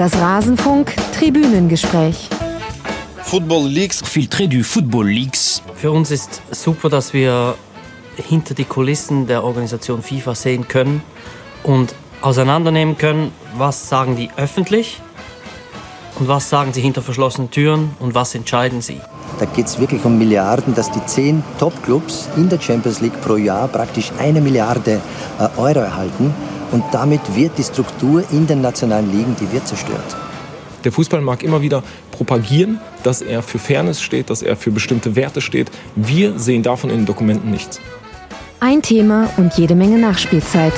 Das Rasenfunk Tribünengespräch. Football Leagues. Filtré du Football Leagues. Für uns ist super, dass wir hinter die Kulissen der Organisation FIFA sehen können und auseinandernehmen können, was sagen die öffentlich und was sagen sie hinter verschlossenen Türen und was entscheiden sie. Da geht es wirklich um Milliarden, dass die zehn Top-Clubs in der Champions League pro Jahr praktisch eine Milliarde äh, Euro erhalten. Und damit wird die Struktur in den nationalen Ligen, die wird zerstört. Der Fußball mag immer wieder propagieren, dass er für Fairness steht, dass er für bestimmte Werte steht. Wir sehen davon in den Dokumenten nichts. Ein Thema und jede Menge Nachspielzeit.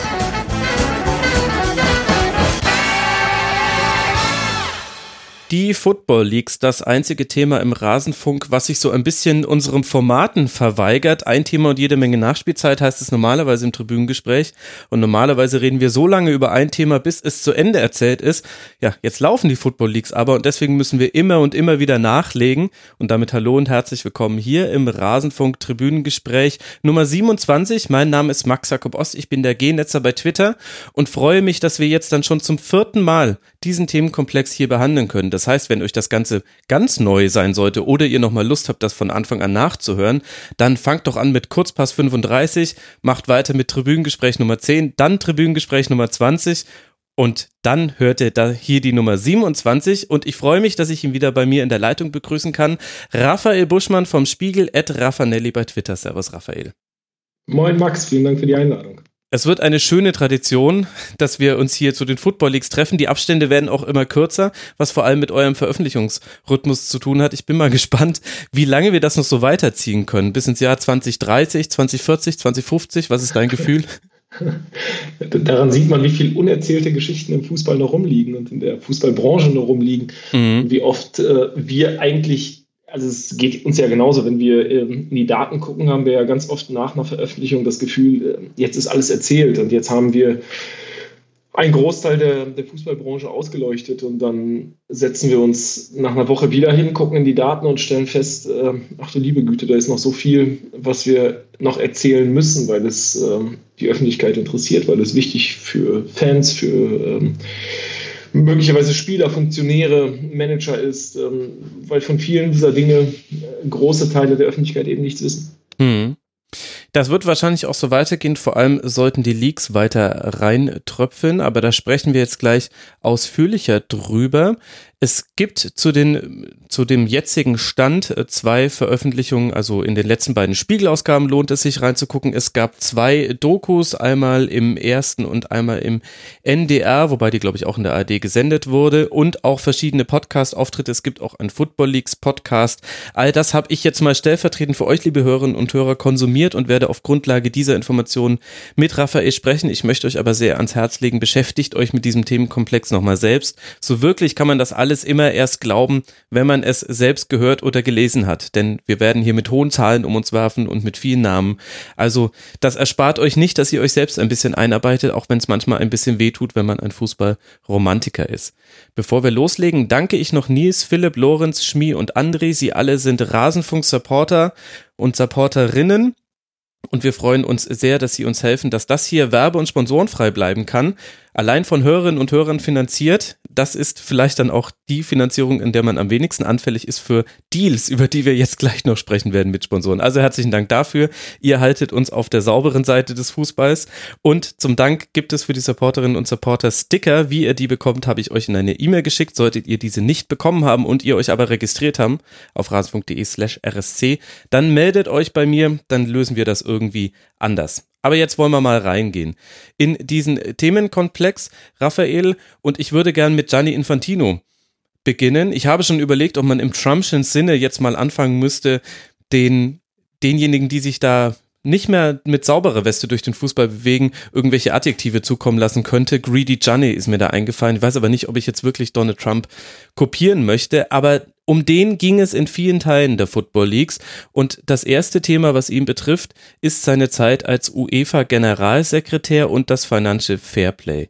Die Football Leagues, das einzige Thema im Rasenfunk, was sich so ein bisschen unserem Formaten verweigert. Ein Thema und jede Menge Nachspielzeit heißt es normalerweise im Tribünengespräch. Und normalerweise reden wir so lange über ein Thema, bis es zu Ende erzählt ist. Ja, jetzt laufen die Football Leagues aber und deswegen müssen wir immer und immer wieder nachlegen. Und damit hallo und herzlich willkommen hier im Rasenfunk Tribünengespräch Nummer 27. Mein Name ist Max Jakob Ost. Ich bin der G-Netzer bei Twitter und freue mich, dass wir jetzt dann schon zum vierten Mal diesen Themenkomplex hier behandeln können. Das das heißt, wenn euch das Ganze ganz neu sein sollte oder ihr nochmal Lust habt, das von Anfang an nachzuhören, dann fangt doch an mit Kurzpass 35, macht weiter mit Tribünengespräch Nummer 10, dann Tribünengespräch Nummer 20 und dann hört ihr da hier die Nummer 27 und ich freue mich, dass ich ihn wieder bei mir in der Leitung begrüßen kann. Raphael Buschmann vom Spiegel at Raffanelli bei Twitter. Servus Raphael. Moin Max, vielen Dank für die Einladung. Es wird eine schöne Tradition, dass wir uns hier zu den Football Leagues treffen. Die Abstände werden auch immer kürzer, was vor allem mit eurem Veröffentlichungsrhythmus zu tun hat. Ich bin mal gespannt, wie lange wir das noch so weiterziehen können. Bis ins Jahr 2030, 2040, 2050. Was ist dein Gefühl? Daran sieht man, wie viele unerzählte Geschichten im Fußball noch rumliegen und in der Fußballbranche noch rumliegen. Mhm. Wie oft äh, wir eigentlich also es geht uns ja genauso, wenn wir ähm, in die Daten gucken, haben wir ja ganz oft nach einer Veröffentlichung das Gefühl, äh, jetzt ist alles erzählt und jetzt haben wir einen Großteil der, der Fußballbranche ausgeleuchtet und dann setzen wir uns nach einer Woche wieder hin, gucken in die Daten und stellen fest, äh, ach du liebe Güte, da ist noch so viel, was wir noch erzählen müssen, weil es die Öffentlichkeit interessiert, weil es wichtig für Fans, für ähm, möglicherweise Spieler, Funktionäre, Manager ist, ähm, weil von vielen dieser Dinge äh, große Teile der Öffentlichkeit eben nichts wissen. Hm. Das wird wahrscheinlich auch so weitergehen. Vor allem sollten die Leaks weiter reintröpfeln, aber da sprechen wir jetzt gleich ausführlicher drüber. Es gibt zu, den, zu dem jetzigen Stand äh, zwei Veröffentlichungen, also in den letzten beiden Spiegelausgaben lohnt es sich reinzugucken. Es gab zwei Dokus, einmal im ersten und einmal im NDR, wobei die, glaube ich, auch in der ARD gesendet wurde und auch verschiedene Podcast-Auftritte. Es gibt auch einen Football Leagues Podcast. All das habe ich jetzt mal stellvertretend für euch, liebe Hörerinnen und Hörer, konsumiert und werde auf Grundlage dieser Informationen mit Raphael sprechen. Ich möchte euch aber sehr ans Herz legen, beschäftigt euch mit diesem Themenkomplex nochmal selbst. So wirklich kann man das alles alles immer erst glauben, wenn man es selbst gehört oder gelesen hat. Denn wir werden hier mit hohen Zahlen um uns werfen und mit vielen Namen. Also das erspart euch nicht, dass ihr euch selbst ein bisschen einarbeitet, auch wenn es manchmal ein bisschen wehtut, wenn man ein Fußballromantiker ist. Bevor wir loslegen, danke ich noch Nils, Philipp, Lorenz, Schmi und André. Sie alle sind Rasenfunk-Supporter und Supporterinnen. Und wir freuen uns sehr, dass Sie uns helfen, dass das hier werbe- und sponsorenfrei bleiben kann allein von Hörerinnen und Hörern finanziert. Das ist vielleicht dann auch die Finanzierung, in der man am wenigsten anfällig ist für Deals, über die wir jetzt gleich noch sprechen werden mit Sponsoren. Also herzlichen Dank dafür. Ihr haltet uns auf der sauberen Seite des Fußballs. Und zum Dank gibt es für die Supporterinnen und Supporter Sticker. Wie ihr die bekommt, habe ich euch in eine E-Mail geschickt. Solltet ihr diese nicht bekommen haben und ihr euch aber registriert haben auf rasen.de slash rsc, dann meldet euch bei mir, dann lösen wir das irgendwie anders. Aber jetzt wollen wir mal reingehen in diesen Themenkomplex, Raphael, und ich würde gern mit Gianni Infantino beginnen. Ich habe schon überlegt, ob man im Trumpschen Sinne jetzt mal anfangen müsste, den, denjenigen, die sich da nicht mehr mit sauberer Weste durch den Fußball bewegen, irgendwelche Adjektive zukommen lassen könnte. Greedy Johnny ist mir da eingefallen. Ich weiß aber nicht, ob ich jetzt wirklich Donald Trump kopieren möchte, aber um den ging es in vielen Teilen der Football Leagues. Und das erste Thema, was ihn betrifft, ist seine Zeit als UEFA-Generalsekretär und das Financial Fairplay.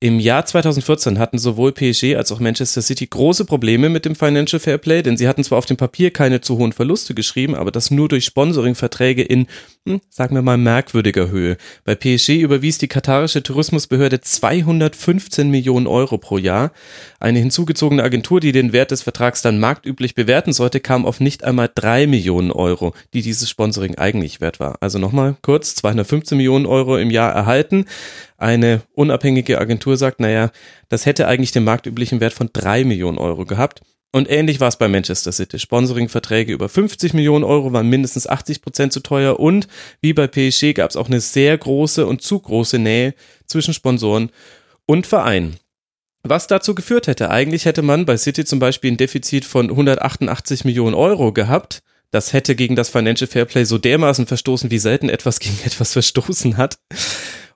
Im Jahr 2014 hatten sowohl PSG als auch Manchester City große Probleme mit dem Financial Fairplay, denn sie hatten zwar auf dem Papier keine zu hohen Verluste geschrieben, aber das nur durch Sponsoringverträge in, hm, sagen wir mal, merkwürdiger Höhe. Bei PSG überwies die katarische Tourismusbehörde 215 Millionen Euro pro Jahr. Eine hinzugezogene Agentur, die den Wert des Vertrags dann marktüblich bewerten sollte, kam auf nicht einmal drei Millionen Euro, die dieses Sponsoring eigentlich wert war. Also nochmal kurz, 215 Millionen Euro im Jahr erhalten. Eine unabhängige Agentur sagt, naja, das hätte eigentlich den marktüblichen Wert von drei Millionen Euro gehabt. Und ähnlich war es bei Manchester City. Sponsoringverträge über 50 Millionen Euro waren mindestens 80 Prozent zu teuer und wie bei PSG gab es auch eine sehr große und zu große Nähe zwischen Sponsoren und Verein. Was dazu geführt hätte, eigentlich hätte man bei City zum Beispiel ein Defizit von 188 Millionen Euro gehabt. Das hätte gegen das Financial Fairplay so dermaßen verstoßen, wie selten etwas gegen etwas verstoßen hat.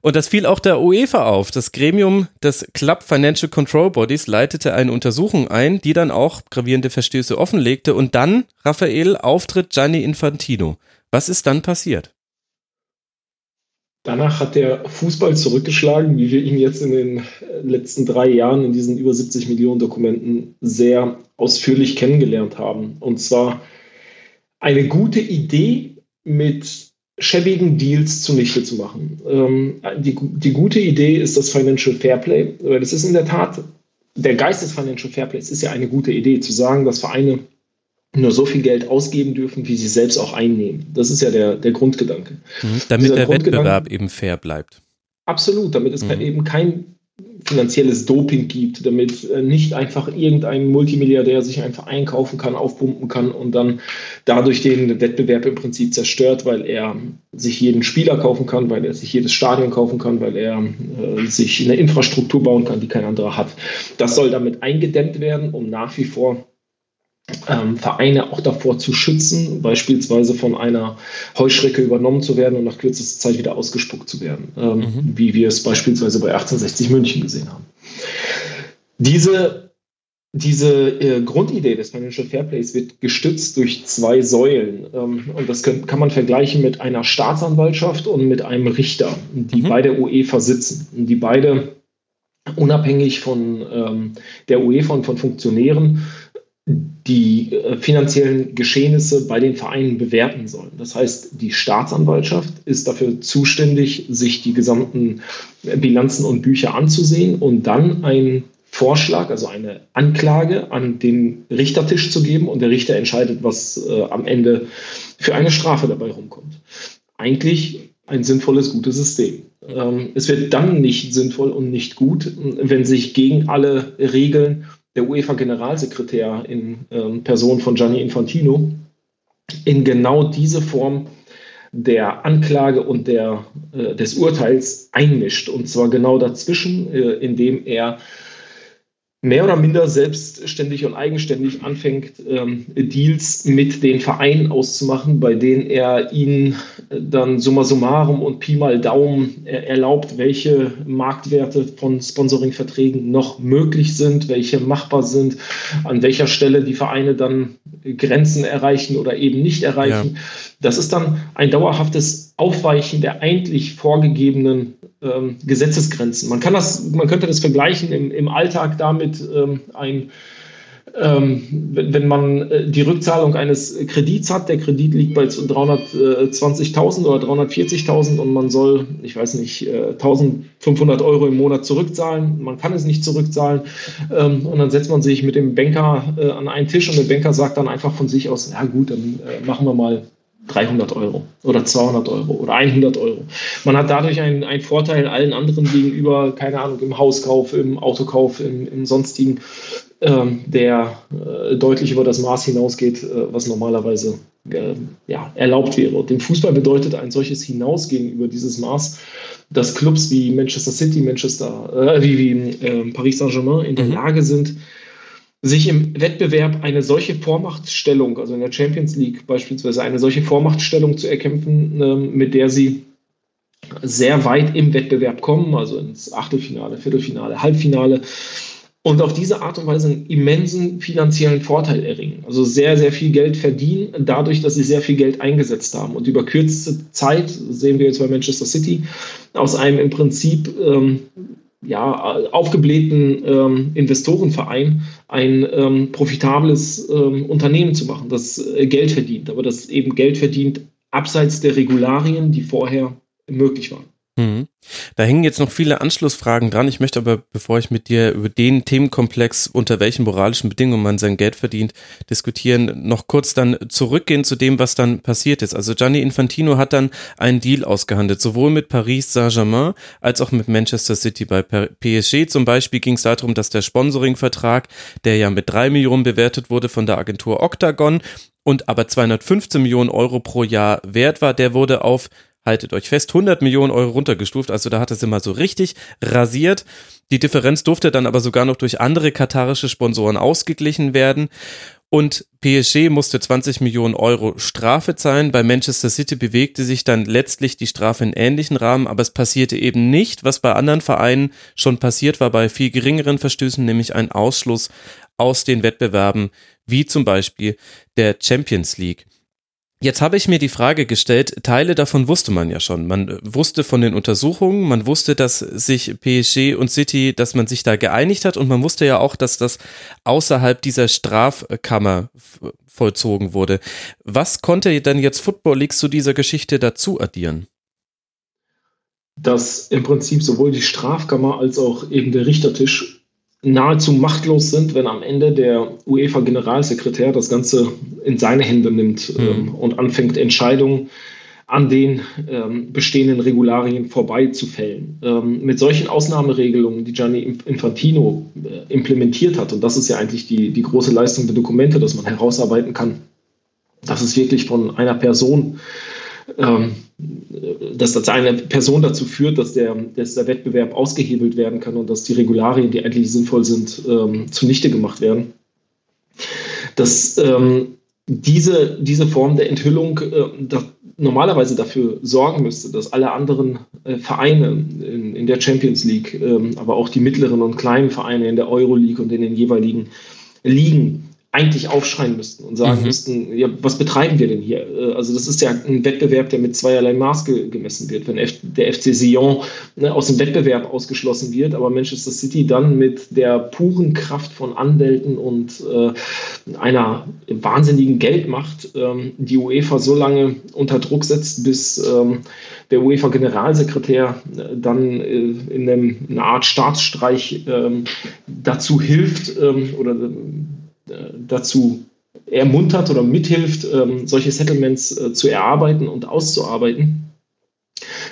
Und das fiel auch der UEFA auf. Das Gremium des Club Financial Control Bodies leitete eine Untersuchung ein, die dann auch gravierende Verstöße offenlegte. Und dann, Raphael, auftritt Gianni Infantino. Was ist dann passiert? Danach hat der Fußball zurückgeschlagen, wie wir ihn jetzt in den letzten drei Jahren in diesen über 70 Millionen Dokumenten sehr ausführlich kennengelernt haben. Und zwar eine gute Idee mit schäbigen Deals zunichte zu machen. Ähm, die, die gute Idee ist das Financial Fairplay, weil das ist in der Tat, der Geist des Financial Fairplays ist ja eine gute Idee, zu sagen, dass Vereine nur so viel Geld ausgeben dürfen, wie sie selbst auch einnehmen. Das ist ja der, der Grundgedanke. Mhm, damit Dieser der Wettbewerb eben fair bleibt. Absolut, damit es mhm. eben kein finanzielles Doping gibt, damit äh, nicht einfach irgendein Multimilliardär sich einfach einkaufen kann, aufpumpen kann und dann dadurch den Wettbewerb im Prinzip zerstört, weil er sich jeden Spieler kaufen kann, weil er sich jedes Stadion kaufen kann, weil er äh, sich eine Infrastruktur bauen kann, die kein anderer hat. Das soll damit eingedämmt werden, um nach wie vor ähm, Vereine auch davor zu schützen, beispielsweise von einer Heuschrecke übernommen zu werden und nach kürzester Zeit wieder ausgespuckt zu werden, ähm, mhm. wie wir es beispielsweise bei 1860 München gesehen haben. Diese, diese äh, Grundidee des Financial Fairplays wird gestützt durch zwei Säulen. Ähm, und das kann, kann, man vergleichen mit einer Staatsanwaltschaft und mit einem Richter, die mhm. bei der UEFA sitzen, die beide unabhängig von ähm, der UEFA und von Funktionären die äh, finanziellen Geschehnisse bei den Vereinen bewerten sollen. Das heißt, die Staatsanwaltschaft ist dafür zuständig, sich die gesamten Bilanzen und Bücher anzusehen und dann einen Vorschlag, also eine Anklage an den Richtertisch zu geben und der Richter entscheidet, was äh, am Ende für eine Strafe dabei rumkommt. Eigentlich ein sinnvolles, gutes System. Ähm, es wird dann nicht sinnvoll und nicht gut, wenn sich gegen alle Regeln der UEFA-Generalsekretär in ähm, Person von Gianni Infantino in genau diese Form der Anklage und der, äh, des Urteils einmischt. Und zwar genau dazwischen, äh, indem er mehr oder minder selbstständig und eigenständig anfängt, ähm, Deals mit den Vereinen auszumachen, bei denen er ihnen dann summa summarum und Pi mal Daumen erlaubt, welche Marktwerte von Sponsoringverträgen noch möglich sind, welche machbar sind, an welcher Stelle die Vereine dann Grenzen erreichen oder eben nicht erreichen. Ja. Das ist dann ein dauerhaftes Aufweichen der eigentlich vorgegebenen ähm, Gesetzesgrenzen. Man, kann das, man könnte das vergleichen im, im Alltag damit, ähm, ein, ähm, wenn, wenn, man äh, die Rückzahlung eines Kredits hat, der Kredit liegt bei 320.000 oder 340.000 und man soll, ich weiß nicht, äh, 1.500 Euro im Monat zurückzahlen. Man kann es nicht zurückzahlen ähm, und dann setzt man sich mit dem Banker äh, an einen Tisch und der Banker sagt dann einfach von sich aus, ja gut, dann äh, machen wir mal 300 Euro oder 200 Euro oder 100 Euro. Man hat dadurch einen, einen Vorteil allen anderen gegenüber, keine Ahnung, im Hauskauf, im Autokauf, im, im sonstigen, ähm, der äh, deutlich über das Maß hinausgeht, äh, was normalerweise äh, ja, erlaubt wäre. Und dem Fußball bedeutet ein solches Hinausgehen über dieses Maß, dass Clubs wie Manchester City, Manchester, äh, wie, wie ähm, Paris Saint-Germain in der mhm. Lage sind, sich im Wettbewerb eine solche Vormachtstellung, also in der Champions League beispielsweise, eine solche Vormachtstellung zu erkämpfen, ähm, mit der sie sehr weit im Wettbewerb kommen, also ins Achtelfinale, Viertelfinale, Halbfinale und auf diese Art und Weise einen immensen finanziellen Vorteil erringen. Also sehr, sehr viel Geld verdienen, dadurch, dass sie sehr viel Geld eingesetzt haben. Und über kürzeste Zeit, sehen wir jetzt bei Manchester City, aus einem im Prinzip ähm, ja, aufgeblähten ähm, Investorenverein ein ähm, profitables ähm, Unternehmen zu machen, das äh, Geld verdient, aber das eben Geld verdient abseits der Regularien, die vorher möglich waren. Mhm. Da hängen jetzt noch viele Anschlussfragen dran. Ich möchte aber, bevor ich mit dir über den Themenkomplex, unter welchen moralischen Bedingungen man sein Geld verdient, diskutieren, noch kurz dann zurückgehen zu dem, was dann passiert ist. Also Gianni Infantino hat dann einen Deal ausgehandelt, sowohl mit Paris Saint-Germain als auch mit Manchester City. Bei PSG zum Beispiel ging es darum, dass der Sponsoringvertrag, der ja mit drei Millionen bewertet wurde von der Agentur Octagon und aber 215 Millionen Euro pro Jahr wert war, der wurde auf haltet euch fest, 100 Millionen Euro runtergestuft. Also da hat es immer so richtig rasiert. Die Differenz durfte dann aber sogar noch durch andere katarische Sponsoren ausgeglichen werden. Und PSG musste 20 Millionen Euro Strafe zahlen. Bei Manchester City bewegte sich dann letztlich die Strafe in ähnlichen Rahmen, aber es passierte eben nicht, was bei anderen Vereinen schon passiert war, bei viel geringeren Verstößen, nämlich ein Ausschluss aus den Wettbewerben, wie zum Beispiel der Champions League. Jetzt habe ich mir die Frage gestellt, Teile davon wusste man ja schon. Man wusste von den Untersuchungen, man wusste, dass sich PSG und City, dass man sich da geeinigt hat und man wusste ja auch, dass das außerhalb dieser Strafkammer vollzogen wurde. Was konnte denn jetzt Football League zu dieser Geschichte dazu addieren? Dass im Prinzip sowohl die Strafkammer als auch eben der Richtertisch nahezu machtlos sind, wenn am Ende der UEFA-Generalsekretär das Ganze in seine Hände nimmt mhm. ähm, und anfängt, Entscheidungen an den ähm, bestehenden Regularien vorbei zu fällen. Ähm, mit solchen Ausnahmeregelungen, die Gianni Infantino äh, implementiert hat, und das ist ja eigentlich die, die große Leistung der Dokumente, dass man herausarbeiten kann, dass es wirklich von einer Person ähm, dass das eine Person dazu führt, dass der, dass der Wettbewerb ausgehebelt werden kann und dass die Regularien, die eigentlich sinnvoll sind, ähm, zunichte gemacht werden. Dass ähm, diese, diese Form der Enthüllung äh, normalerweise dafür sorgen müsste, dass alle anderen äh, Vereine in, in, der Champions League, ähm, aber auch die mittleren und kleinen Vereine in der Euroleague und in den jeweiligen Ligen eigentlich aufschreien müssten und sagen mhm. müssten, ja, was betreiben wir denn hier? Äh, also das ist ja ein Wettbewerb, der mit zweierlei Maß ge gemessen wird. Wenn der FC Sion ne, aus dem Wettbewerb ausgeschlossen wird, aber Manchester City dann mit der puren Kraft von Anwälten und äh, einer wahnsinnigen Geldmacht ähm, die UEFA so lange unter Druck setzt, bis ähm, der UEFA-Generalsekretär äh, dann in, einer Art Staatsstreich ähm, dazu hilft oder dazu ermuntert oder mithilft, ähm, solche Settlements äh, zu erarbeiten und auszuarbeiten,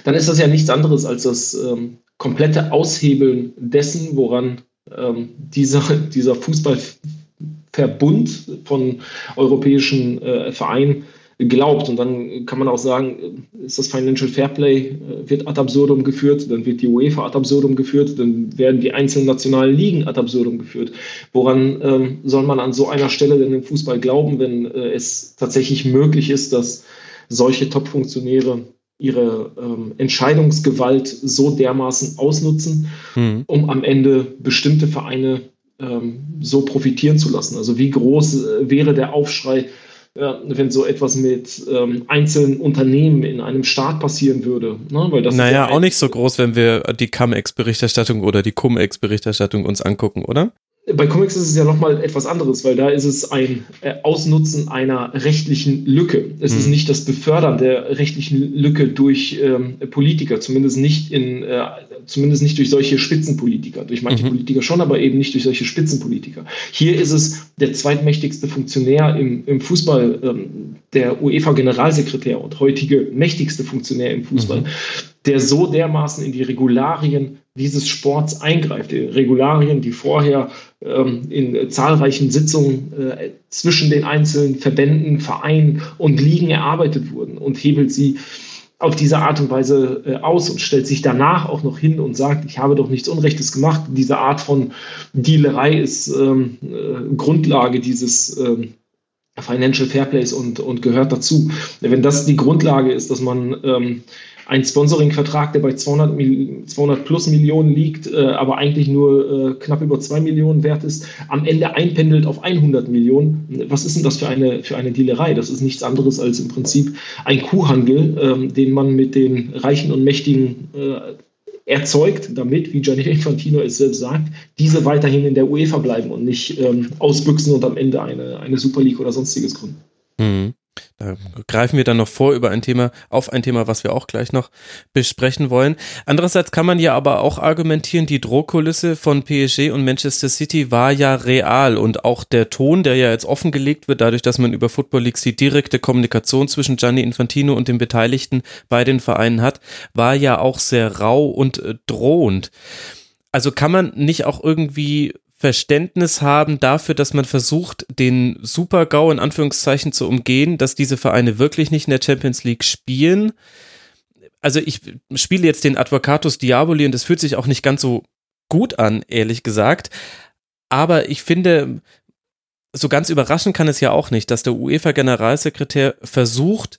dann ist das ja nichts anderes als das ähm, komplette Aushebeln dessen, woran ähm, dieser, dieser Fußballverbund von europäischen äh, Vereinen glaubt. Und dann kann man auch sagen, ist das Financial Fairplay, äh, wird ad absurdum geführt, dann wird die UEFA ad absurdum geführt, dann werden die einzelnen nationalen Ligen ad absurdum geführt. Woran ähm, soll man an so einer Stelle denn im Fußball glauben, wenn äh, es tatsächlich möglich ist, dass solche Top-Funktionäre ihre ähm, Entscheidungsgewalt so dermaßen ausnutzen, mhm. um am Ende bestimmte Vereine ähm, so profitieren zu lassen. Also wie groß äh, wäre der Aufschrei wenn so etwas mit ähm, einzelnen Unternehmen in einem Staat passieren würde. Ne? Weil das naja, ja auch nicht so groß, wenn wir die Cum-Ex-Berichterstattung oder die Cum-Ex-Berichterstattung uns angucken, oder? Bei Comics ist es ja nochmal etwas anderes, weil da ist es ein äh, Ausnutzen einer rechtlichen Lücke. Es hm. ist nicht das Befördern der rechtlichen Lücke durch ähm, Politiker, zumindest nicht in, äh, zumindest nicht durch solche Spitzenpolitiker. Durch manche mhm. Politiker schon, aber eben nicht durch solche Spitzenpolitiker. Hier ist es der zweitmächtigste Funktionär im, im Fußball, ähm, der UEFA-Generalsekretär und heutige mächtigste Funktionär im Fußball, mhm. Der so dermaßen in die Regularien dieses Sports eingreift. Die Regularien, die vorher ähm, in zahlreichen Sitzungen äh, zwischen den einzelnen Verbänden, Vereinen und Ligen erarbeitet wurden und hebelt sie auf diese Art und Weise äh, aus und stellt sich danach auch noch hin und sagt, ich habe doch nichts Unrechtes gemacht. Diese Art von Dealerei ist ähm, äh, Grundlage dieses ähm, Financial Fairplays und, und gehört dazu. Wenn das die Grundlage ist, dass man ähm, ein Sponsoring-Vertrag, der bei 200, 200 plus Millionen liegt, äh, aber eigentlich nur äh, knapp über 2 Millionen wert ist, am Ende einpendelt auf 100 Millionen. Was ist denn das für eine, für eine Dealerei? Das ist nichts anderes als im Prinzip ein Kuhhandel, ähm, den man mit den Reichen und Mächtigen äh, erzeugt, damit, wie Gianni Infantino es selbst sagt, diese weiterhin in der UEFA bleiben und nicht ähm, ausbüchsen und am Ende eine, eine Super League oder sonstiges gründen. Mhm. Da greifen wir dann noch vor über ein Thema, auf ein Thema, was wir auch gleich noch besprechen wollen. Andererseits kann man ja aber auch argumentieren, die Drohkulisse von PSG und Manchester City war ja real und auch der Ton, der ja jetzt offengelegt wird, dadurch, dass man über Football Leagues die direkte Kommunikation zwischen Gianni Infantino und den Beteiligten bei den Vereinen hat, war ja auch sehr rau und äh, drohend. Also kann man nicht auch irgendwie Verständnis haben dafür, dass man versucht, den Super-GAU in Anführungszeichen zu umgehen, dass diese Vereine wirklich nicht in der Champions League spielen. Also ich spiele jetzt den Advocatus Diaboli und das fühlt sich auch nicht ganz so gut an, ehrlich gesagt. Aber ich finde, so ganz überraschend kann es ja auch nicht, dass der UEFA-Generalsekretär versucht,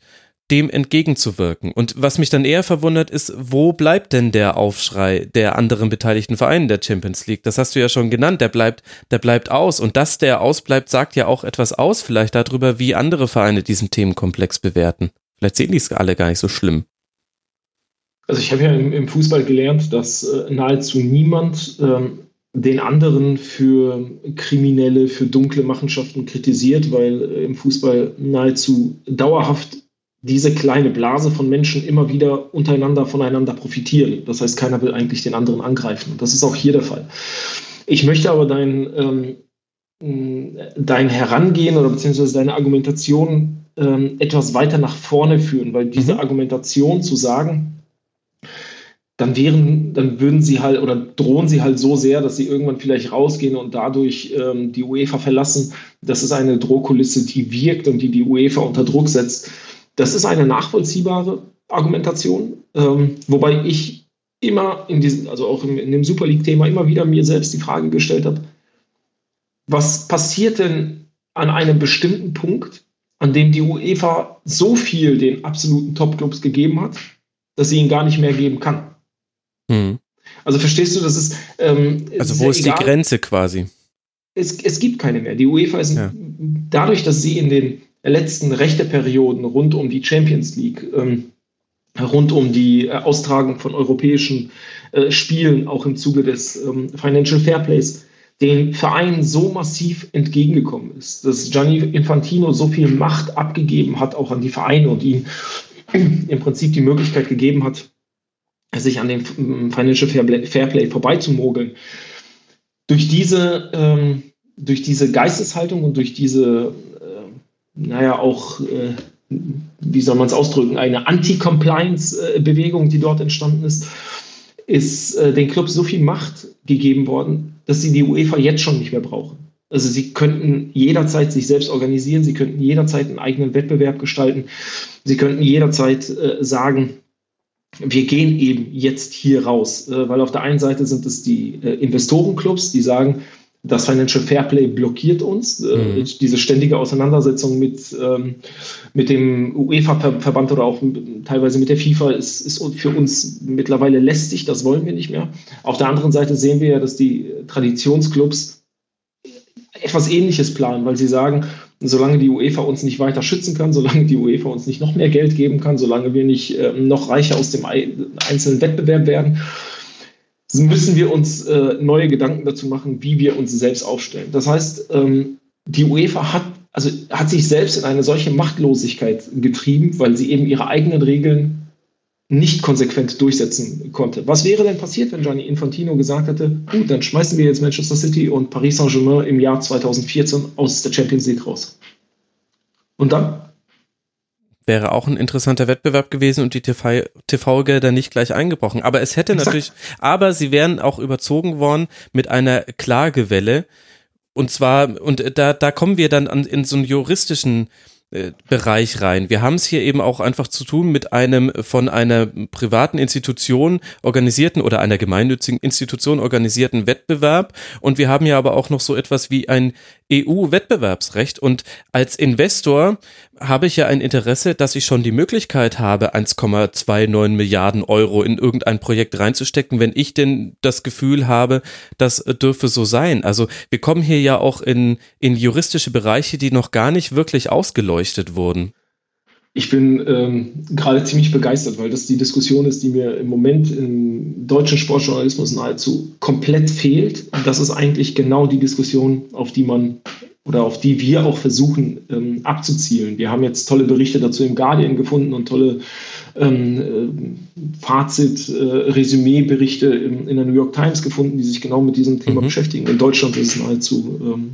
dem entgegenzuwirken. Und was mich dann eher verwundert ist, wo bleibt denn der Aufschrei der anderen beteiligten Vereine der Champions League? Das hast du ja schon genannt, der bleibt, der bleibt aus. Und dass der ausbleibt, sagt ja auch etwas aus, vielleicht darüber, wie andere Vereine diesen Themenkomplex bewerten. Vielleicht sehen die es alle gar nicht so schlimm. Also ich habe ja im, im, Fußball gelernt, dass äh, nahezu niemand ähm, den anderen für kriminelle, für dunkle Machenschaften kritisiert, weil äh, im Fußball nahezu dauerhaft diese kleine Blase von Menschen immer wieder untereinander voneinander profitieren. Das heißt, keiner will eigentlich den anderen angreifen. Und das ist auch hier der Fall. Ich möchte aber dein, ähm, dein Herangehen oder beziehungsweise deine Argumentation ähm, etwas weiter nach vorne führen, weil diese mhm. Argumentation zu sagen, dann wären, dann würden sie halt oder drohen sie halt so sehr, dass sie irgendwann vielleicht rausgehen und dadurch ähm, die UEFA verlassen. Das ist eine Drohkulisse, die wirkt und die die UEFA unter Druck setzt. Das ist eine nachvollziehbare Argumentation, ähm, wobei ich immer in diesem, also auch in, in dem Super League-Thema immer wieder mir selbst die Frage gestellt habe, was passiert denn an einem bestimmten Punkt, an dem die UEFA so viel den absoluten Top-Clubs gegeben hat, dass sie ihn gar nicht mehr geben kann? Hm. Also verstehst du, das ist. Ähm, also, wo ist egal. die Grenze quasi? Es, es gibt keine mehr. Die UEFA ist ja. dadurch, dass sie in den letzten Rechteperioden rund um die Champions League, ähm, rund um die äh, Austragung von europäischen äh, Spielen, auch im Zuge des ähm, Financial Fairplays, den Vereinen so massiv entgegengekommen ist, dass Gianni Infantino so viel Macht abgegeben hat, auch an die Vereine und ihnen im Prinzip die Möglichkeit gegeben hat, sich an dem ähm, Financial Fairplay, Fairplay vorbeizumogeln. Durch diese, ähm, durch diese Geisteshaltung und durch diese naja, auch, äh, wie soll man es ausdrücken, eine Anti-Compliance-Bewegung, die dort entstanden ist, ist äh, den Clubs so viel Macht gegeben worden, dass sie die UEFA jetzt schon nicht mehr brauchen. Also sie könnten jederzeit sich selbst organisieren, sie könnten jederzeit einen eigenen Wettbewerb gestalten, sie könnten jederzeit äh, sagen, wir gehen eben jetzt hier raus, äh, weil auf der einen Seite sind es die äh, Investorenclubs, die sagen, das Financial Fairplay blockiert uns. Äh, mhm. diese ständige Auseinandersetzung mit, ähm, mit dem UEFA-Verband oder auch teilweise mit der FIFA ist, ist für uns mittlerweile lästig. Das wollen wir nicht mehr. Auf der anderen Seite sehen wir ja, dass die Traditionsclubs etwas Ähnliches planen, weil sie sagen, solange die UEFA uns nicht weiter schützen kann, solange die UEFA uns nicht noch mehr Geld geben kann, solange wir nicht äh, noch reicher aus dem einzelnen Wettbewerb werden, müssen wir uns äh, neue Gedanken dazu machen, wie wir uns selbst aufstellen. Das heißt, ähm, die UEFA hat, also hat sich selbst in eine solche Machtlosigkeit getrieben, weil sie eben ihre eigenen Regeln nicht konsequent durchsetzen konnte. Was wäre denn passiert, wenn Gianni Infantino gesagt hätte, gut, dann schmeißen wir jetzt Manchester City und Paris Saint-Germain im Jahr 2014 aus der Champions League raus? Und dann? Wäre auch ein interessanter Wettbewerb gewesen und die TV-Gelder nicht gleich eingebrochen. Aber es hätte natürlich, aber sie wären auch überzogen worden mit einer Klagewelle. Und zwar, und da, da kommen wir dann an, in so einen juristischen äh, Bereich rein. Wir haben es hier eben auch einfach zu tun mit einem von einer privaten Institution organisierten oder einer gemeinnützigen Institution organisierten Wettbewerb und wir haben ja aber auch noch so etwas wie ein EU-Wettbewerbsrecht und als Investor habe ich ja ein Interesse, dass ich schon die Möglichkeit habe, 1,29 Milliarden Euro in irgendein Projekt reinzustecken, wenn ich denn das Gefühl habe, das dürfe so sein. Also wir kommen hier ja auch in, in juristische Bereiche, die noch gar nicht wirklich ausgeleuchtet wurden. Ich bin ähm, gerade ziemlich begeistert, weil das die Diskussion ist, die mir im Moment im deutschen Sportjournalismus nahezu komplett fehlt. Das ist eigentlich genau die Diskussion, auf die man oder auf die wir auch versuchen ähm, abzuzielen. Wir haben jetzt tolle Berichte dazu im Guardian gefunden und tolle ähm, äh, Fazit, äh, Resümee-Berichte in, in, der New York Times gefunden, die sich genau mit diesem Thema mhm. beschäftigen. In Deutschland ist es nahezu ähm,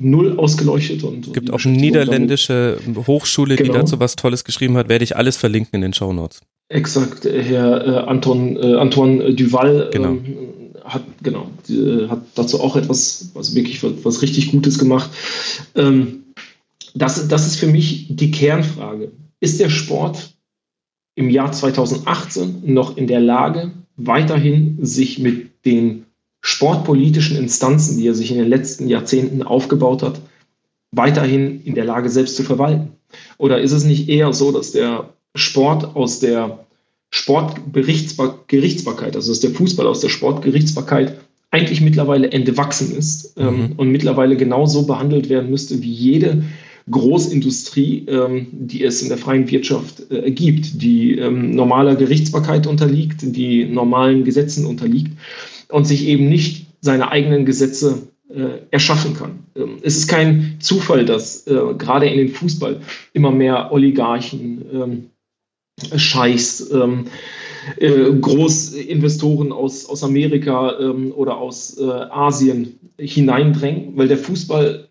null ausgeleuchtet. Und, es gibt auch eine niederländische Hochschule, genau. die dazu was Tolles geschrieben hat. Werde ich alles verlinken in den Show Notes. Exakt, Herr äh, Anton, äh, Antoine Duval genau. ähm, hat genau die, hat dazu auch etwas, was wirklich was, was richtig Gutes gemacht. Ähm, das, das ist für mich die Kernfrage. Ist der Sport im Jahr 2018 noch in der Lage, weiterhin sich mit den sportpolitischen Instanzen, die er sich in den letzten Jahrzehnten aufgebaut hat, weiterhin in der Lage, selbst zu verwalten? Oder ist es nicht eher so, dass der Sport aus der Sportgerichtsbarkeit, also dass der Fußball aus der Sportgerichtsbarkeit eigentlich mittlerweile entwachsen ist ähm, mhm. und mittlerweile genauso behandelt werden müsste wie jede Großindustrie, ähm, die es in der freien Wirtschaft äh, gibt, die ähm, normaler Gerichtsbarkeit unterliegt, die normalen Gesetzen unterliegt und sich eben nicht seine eigenen Gesetze äh, erschaffen kann. Ähm, es ist kein Zufall, dass äh, gerade in den Fußball immer mehr Oligarchen, ähm, Scheichs, ähm, äh, Großinvestoren aus, aus Amerika ähm, oder aus äh, Asien hineindrängen, weil der Fußball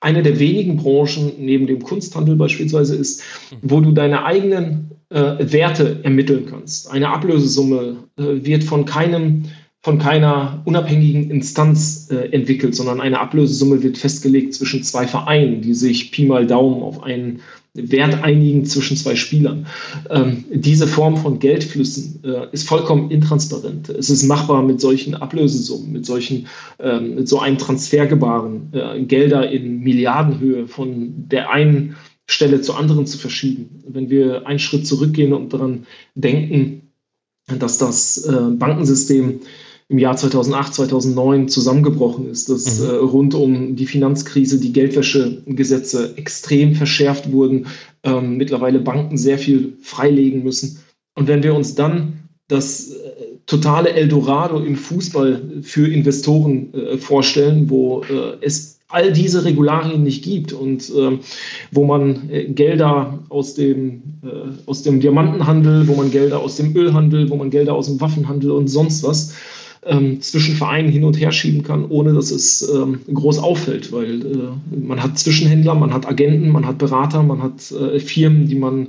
eine der wenigen Branchen neben dem Kunsthandel beispielsweise ist, wo du deine eigenen äh, Werte ermitteln kannst. Eine Ablösesumme äh, wird von keinem von keiner unabhängigen Instanz äh, entwickelt, sondern eine Ablösesumme wird festgelegt zwischen zwei Vereinen, die sich Pi mal Daumen auf einen Wert einigen zwischen zwei Spielern. Ähm, diese Form von Geldflüssen äh, ist vollkommen intransparent. Es ist machbar mit solchen Ablösesummen, mit solchen, ähm, mit so einem Transfergebaren, äh, Gelder in Milliardenhöhe von der einen Stelle zur anderen zu verschieben. Wenn wir einen Schritt zurückgehen und daran denken, dass das äh, Bankensystem im Jahr 2008, 2009 zusammengebrochen ist, dass mhm. äh, rund um die Finanzkrise die Geldwäschegesetze extrem verschärft wurden, ähm, mittlerweile Banken sehr viel freilegen müssen. Und wenn wir uns dann das äh, totale Eldorado im Fußball für Investoren äh, vorstellen, wo äh, es all diese Regularien nicht gibt und äh, wo man äh, Gelder aus dem, äh, aus dem Diamantenhandel, wo man Gelder aus dem Ölhandel, wo man Gelder aus dem Waffenhandel und sonst was ähm, zwischen Vereinen hin und her schieben kann, ohne dass es ähm, groß auffällt, weil äh, man hat Zwischenhändler, man hat Agenten, man hat Berater, man hat äh, Firmen, die man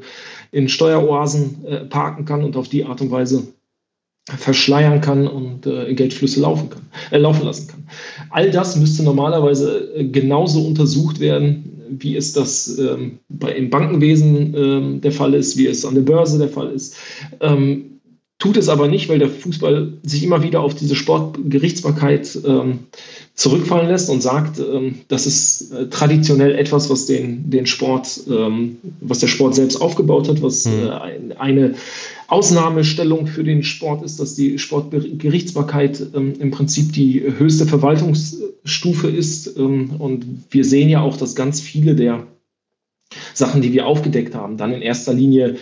in Steueroasen äh, parken kann und auf die Art und Weise verschleiern kann und äh, Geldflüsse laufen, kann, äh, laufen lassen kann. All das müsste normalerweise äh, genauso untersucht werden, wie es das ähm, bei, im Bankenwesen ähm, der Fall ist, wie es an der Börse der Fall ist. Ähm, tut es aber nicht, weil der Fußball sich immer wieder auf diese Sportgerichtsbarkeit ähm, zurückfallen lässt und sagt, ähm, das ist äh, traditionell etwas, was den, den Sport, ähm, was der Sport selbst aufgebaut hat, was mhm. äh, eine Ausnahmestellung für den Sport ist, dass die Sportgerichtsbarkeit ähm, im Prinzip die höchste Verwaltungsstufe ist. Ähm, und wir sehen ja auch, dass ganz viele der Sachen, die wir aufgedeckt haben, dann in erster Linie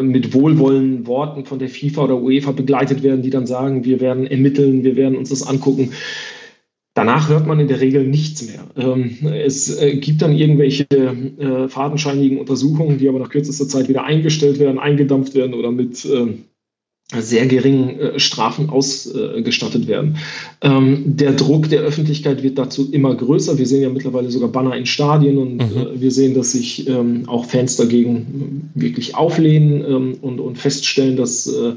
mit wohlwollenden Worten von der FIFA oder UEFA begleitet werden, die dann sagen, wir werden ermitteln, wir werden uns das angucken. Danach hört man in der Regel nichts mehr. Ähm, es äh, gibt dann irgendwelche äh, fadenscheinigen Untersuchungen, die aber nach kürzester Zeit wieder eingestellt werden, eingedampft werden oder mit ähm, sehr geringen äh, Strafen ausgestattet werden. Ähm, der Druck der Öffentlichkeit wird dazu immer größer. Wir sehen ja mittlerweile sogar Banner in Stadien und mhm. äh, wir sehen, dass sich ähm, auch Fans dagegen wirklich auflehnen ähm, und, und feststellen, dass äh,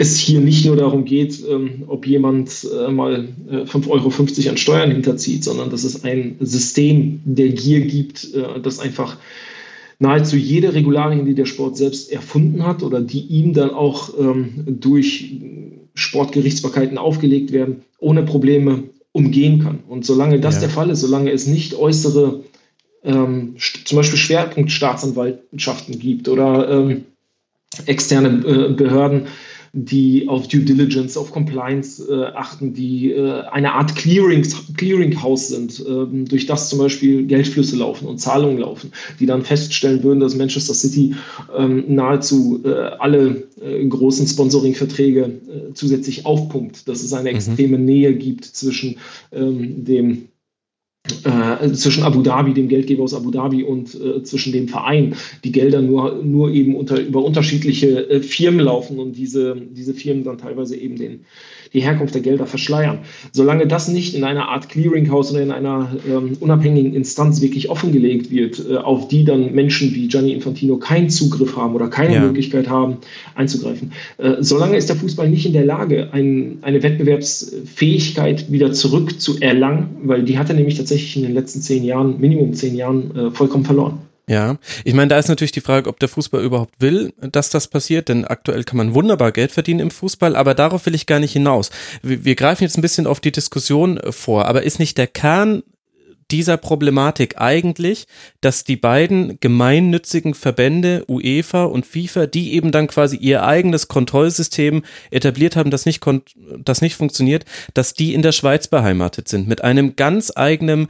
es hier nicht nur darum geht, ob jemand äh, mal äh, 5,50 Euro an Steuern hinterzieht, sondern dass es ein System der Gier gibt, äh, das einfach nahezu jede Regularien, die der Sport selbst erfunden hat oder die ihm dann auch ähm, durch Sportgerichtsbarkeiten aufgelegt werden, ohne Probleme umgehen kann. Und solange das ja. der Fall ist, solange es nicht äußere, ähm, zum Beispiel Schwerpunktstaatsanwaltschaften gibt oder ähm, externe äh, Behörden, die auf Due Diligence, auf Compliance äh, achten, die äh, eine Art Clearing, Clearinghouse sind, äh, durch das zum Beispiel Geldflüsse laufen und Zahlungen laufen, die dann feststellen würden, dass Manchester City ähm, nahezu äh, alle äh, großen Sponsoring-Verträge äh, zusätzlich aufpumpt, dass es eine mhm. extreme Nähe gibt zwischen ähm, dem äh, zwischen Abu Dhabi, dem Geldgeber aus Abu Dhabi und äh, zwischen dem Verein, die Gelder nur, nur eben unter, über unterschiedliche äh, Firmen laufen und diese, diese Firmen dann teilweise eben den, die Herkunft der Gelder verschleiern. Solange das nicht in einer Art Clearinghouse oder in einer ähm, unabhängigen Instanz wirklich offengelegt wird, äh, auf die dann Menschen wie Gianni Infantino keinen Zugriff haben oder keine ja. Möglichkeit haben, einzugreifen, äh, solange ist der Fußball nicht in der Lage, ein, eine Wettbewerbsfähigkeit wieder zurück zu erlangen, weil die hat er nämlich tatsächlich in den letzten zehn Jahren, Minimum zehn Jahren, äh, vollkommen verloren. Ja, ich meine, da ist natürlich die Frage, ob der Fußball überhaupt will, dass das passiert, denn aktuell kann man wunderbar Geld verdienen im Fußball, aber darauf will ich gar nicht hinaus. Wir, wir greifen jetzt ein bisschen auf die Diskussion äh, vor, aber ist nicht der Kern dieser Problematik eigentlich, dass die beiden gemeinnützigen Verbände UEFA und FIFA, die eben dann quasi ihr eigenes Kontrollsystem etabliert haben, das nicht, das nicht funktioniert, dass die in der Schweiz beheimatet sind, mit einem ganz eigenen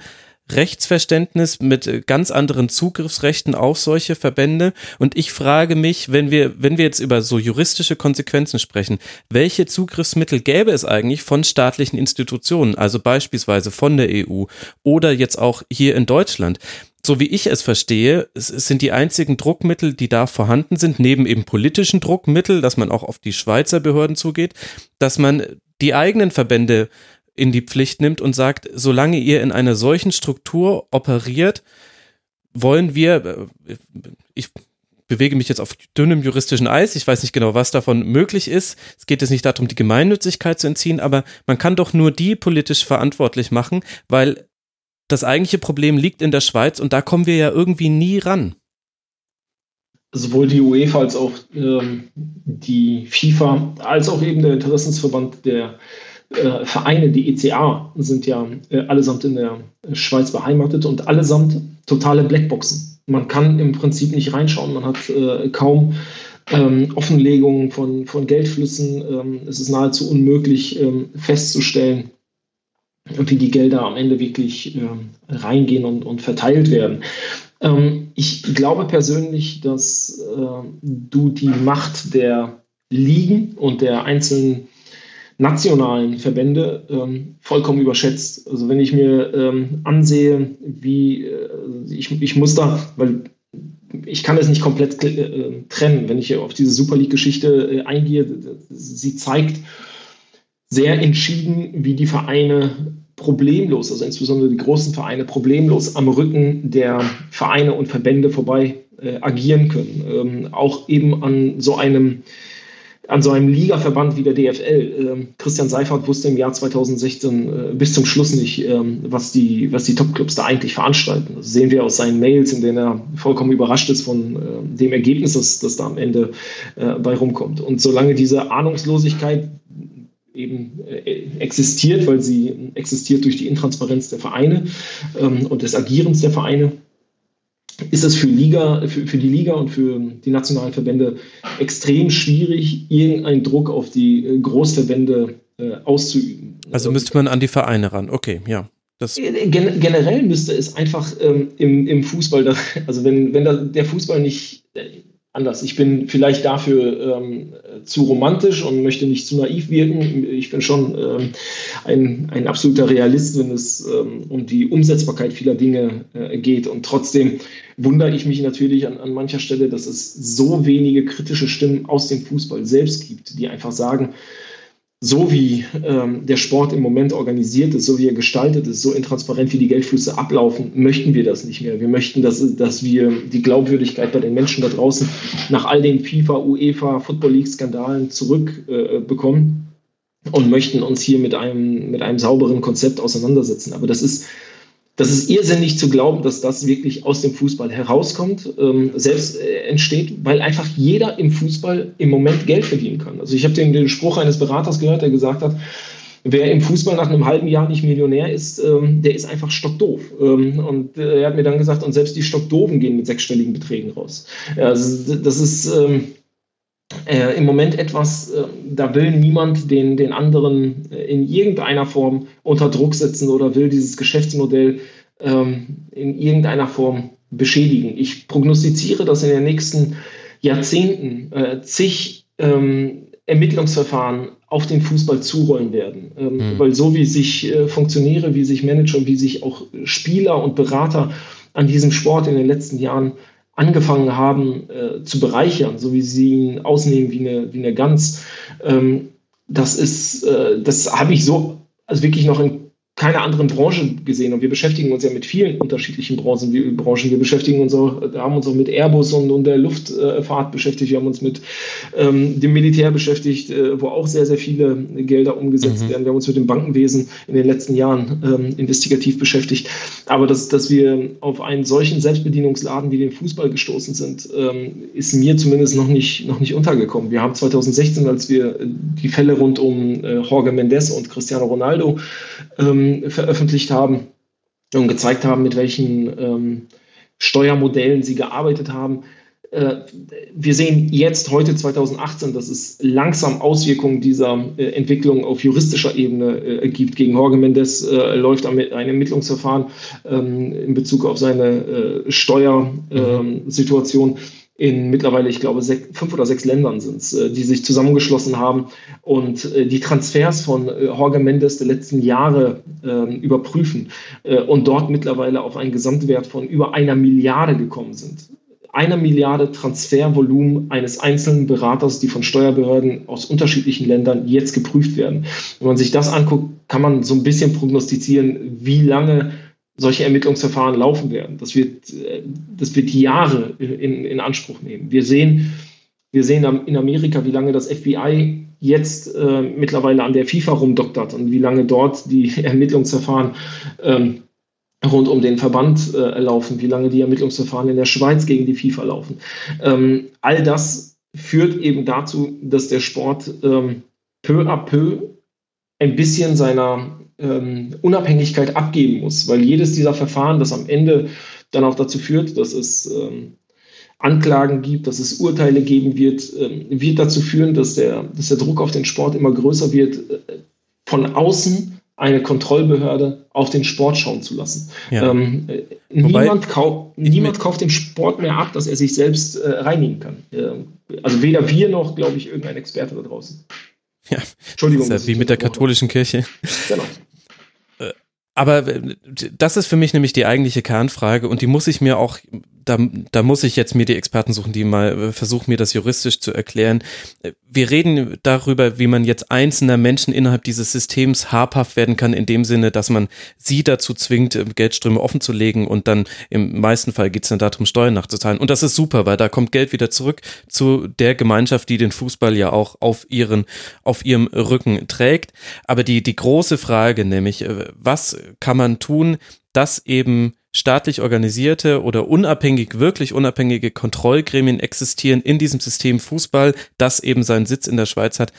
Rechtsverständnis mit äh, ganz anderen Zugriffsrechten auf solche Verbände. Und ich frage mich, wenn wir, wenn wir jetzt über so juristische Konsequenzen sprechen, welche Zugriffsmittel gäbe es eigentlich von staatlichen Institutionen, also beispielsweise von der EU oder jetzt auch hier in Deutschland? so wie ich es verstehe, es sind die einzigen Druckmittel, die da vorhanden sind, neben eben politischen Druckmittel, dass man auch auf die Schweizer Behörden zugeht, dass man die eigenen Verbände in die Pflicht nimmt und sagt, solange ihr in einer solchen Struktur operiert, wollen wir, äh, ich bewege mich jetzt auf dünnem juristischen Eis, ich weiß nicht genau, was davon möglich ist. Es geht jetzt nicht darum, die Gemeinnützigkeit zu entziehen, aber man kann doch nur die politisch verantwortlich machen, weil das eigentliche Problem liegt in der Schweiz und da kommen wir ja irgendwie nie ran. Sowohl die UEFA als auch ähm, die FIFA, als auch eben der Interessensverband der äh, Vereine, die ECA, sind ja äh, allesamt in der Schweiz beheimatet und allesamt totale Blackboxen. Man kann im Prinzip nicht reinschauen, man hat äh, kaum ähm, Offenlegungen von, von Geldflüssen. Ähm, es ist nahezu unmöglich ähm, festzustellen, wie die Gelder am Ende wirklich ähm, reingehen und, und verteilt werden. Ähm, ich glaube persönlich, dass äh, du die Macht der Ligen und der einzelnen nationalen Verbände ähm, vollkommen überschätzt. Also wenn ich mir ähm, ansehe, wie äh, ich, ich muss da, weil ich kann es nicht komplett äh, trennen, wenn ich auf diese Super League-Geschichte äh, eingehe, sie zeigt sehr entschieden, wie die Vereine problemlos, also insbesondere die großen Vereine, problemlos am Rücken der Vereine und Verbände vorbei äh, agieren können. Ähm, auch eben an so einem an so einem Ligaverband wie der DFL. Ähm, Christian Seifert wusste im Jahr 2016 äh, bis zum Schluss nicht, ähm, was die, was die Topclubs da eigentlich veranstalten. Das sehen wir aus seinen Mails, in denen er vollkommen überrascht ist von äh, dem Ergebnis, das, das da am Ende äh, bei rumkommt. Und solange diese Ahnungslosigkeit eben existiert, weil sie existiert durch die Intransparenz der Vereine ähm, und des Agierens der Vereine, ist es für, Liga, für, für die Liga und für die nationalen Verbände extrem schwierig, irgendeinen Druck auf die äh, Großverbände äh, auszuüben. Also müsste man an die Vereine ran, okay, ja. Das äh, Gen generell müsste es einfach ähm, im, im Fußball, also wenn, wenn da, der Fußball nicht äh, anders. Ich bin vielleicht dafür ähm, zu romantisch und möchte nicht zu naiv wirken. Ich bin schon ähm, ein, ein absoluter Realist, wenn es ähm, um die Umsetzbarkeit vieler Dinge äh, geht. Und trotzdem wundere ich mich natürlich an, an mancher Stelle, dass es so wenige kritische Stimmen aus dem Fußball selbst gibt, die einfach sagen, so wie ähm, der Sport im Moment organisiert ist, so wie er gestaltet ist, so intransparent wie die Geldflüsse ablaufen, möchten wir das nicht mehr. Wir möchten, dass, dass wir die Glaubwürdigkeit bei den Menschen da draußen nach all den FIFA, UEFA, Football League-Skandalen zurückbekommen äh, und möchten uns hier mit einem, mit einem sauberen Konzept auseinandersetzen. Aber das ist das ist irrsinnig zu glauben, dass das wirklich aus dem Fußball herauskommt, ähm, selbst äh, entsteht, weil einfach jeder im Fußball im Moment Geld verdienen kann. Also ich habe den, den Spruch eines Beraters gehört, der gesagt hat, wer im Fußball nach einem halben Jahr nicht Millionär ist, ähm, der ist einfach stockdoof. Ähm, und äh, er hat mir dann gesagt, und selbst die Stockdoofen gehen mit sechsstelligen Beträgen raus. Also das ist ähm, äh, im Moment etwas, äh, da will niemand den, den anderen in irgendeiner Form unter Druck setzen oder will dieses Geschäftsmodell ähm, in irgendeiner Form beschädigen. Ich prognostiziere, dass in den nächsten Jahrzehnten äh, zig ähm, Ermittlungsverfahren auf den Fußball zurollen werden. Ähm, mhm. Weil so wie sich äh, Funktionäre, wie sich Manager, wie sich auch Spieler und Berater an diesem Sport in den letzten Jahren angefangen haben äh, zu bereichern, so wie sie ihn ausnehmen wie eine, wie eine Gans, ähm, das ist, äh, das habe ich so also wirklich noch in keiner anderen Branche gesehen. Und wir beschäftigen uns ja mit vielen unterschiedlichen Branchen. Wir, Branchen. wir beschäftigen uns auch, haben uns auch mit Airbus und, und der Luftfahrt beschäftigt. Wir haben uns mit ähm, dem Militär beschäftigt, äh, wo auch sehr, sehr viele Gelder umgesetzt mhm. werden. Wir haben uns mit dem Bankenwesen in den letzten Jahren ähm, investigativ beschäftigt. Aber dass, dass wir auf einen solchen Selbstbedienungsladen wie den Fußball gestoßen sind, ähm, ist mir zumindest noch nicht, noch nicht untergekommen. Wir haben 2016, als wir die Fälle rund um äh, Jorge Mendes und Cristiano Ronaldo ähm, veröffentlicht haben und gezeigt haben, mit welchen ähm, Steuermodellen sie gearbeitet haben. Äh, wir sehen jetzt, heute 2018, dass es langsam Auswirkungen dieser äh, Entwicklung auf juristischer Ebene äh, gibt. Gegen Jorge Mendes äh, läuft ein Ermittlungsverfahren ähm, in Bezug auf seine äh, Steuersituation. Ähm, in mittlerweile, ich glaube, sech, fünf oder sechs Ländern sind es, äh, die sich zusammengeschlossen haben und äh, die Transfers von äh, Jorge Mendes der letzten Jahre äh, überprüfen und dort mittlerweile auf einen Gesamtwert von über einer Milliarde gekommen sind. Einer Milliarde Transfervolumen eines einzelnen Beraters, die von Steuerbehörden aus unterschiedlichen Ländern jetzt geprüft werden. Wenn man sich das anguckt, kann man so ein bisschen prognostizieren, wie lange solche Ermittlungsverfahren laufen werden. Das wird, äh, das wird Jahre in, in Anspruch nehmen. Wir sehen, wir sehen in Amerika, wie lange das FBI jetzt äh, mittlerweile an der FIFA rumdoktert und wie lange dort die Ermittlungsverfahren ähm, rund um den Verband äh, laufen, wie lange die Ermittlungsverfahren in der Schweiz gegen die FIFA laufen. Ähm, all das führt eben dazu, dass der Sport ähm, peu à peu ein bisschen seiner ähm, Unabhängigkeit abgeben muss, weil jedes dieser Verfahren, das am Ende dann auch dazu führt, dass es ähm, Anklagen gibt, dass es Urteile geben wird, ähm, wird dazu führen, dass der, dass der Druck auf den Sport immer größer wird, äh, von außen eine Kontrollbehörde auf den Sport schauen zu lassen. Ja. Ähm, äh, niemand, kau niemand kauft dem Sport mehr ab, dass er sich selbst äh, reinigen kann. Äh, also weder wir noch, glaube ich, irgendein Experte da draußen. Ja, Entschuldigung. Das ist ja wie mit der katholischen Kirche. Genau. Aber äh, das ist für mich nämlich die eigentliche Kernfrage und die muss ich mir auch da, da muss ich jetzt mir die Experten suchen, die mal äh, versuchen, mir das juristisch zu erklären. Äh, wir reden darüber, wie man jetzt einzelner Menschen innerhalb dieses Systems habhaft werden kann, in dem Sinne, dass man sie dazu zwingt, Geldströme offen zu legen und dann im meisten Fall geht es dann darum, Steuern nachzuzahlen. Und das ist super, weil da kommt Geld wieder zurück zu der Gemeinschaft, die den Fußball ja auch auf ihren, auf ihrem Rücken trägt. Aber die, die große Frage, nämlich, was kann man tun, dass eben staatlich organisierte oder unabhängig, wirklich unabhängige Kontrollgremien existieren in diesem System Fußball, das eben seinen Sitz in der Schweiz hat.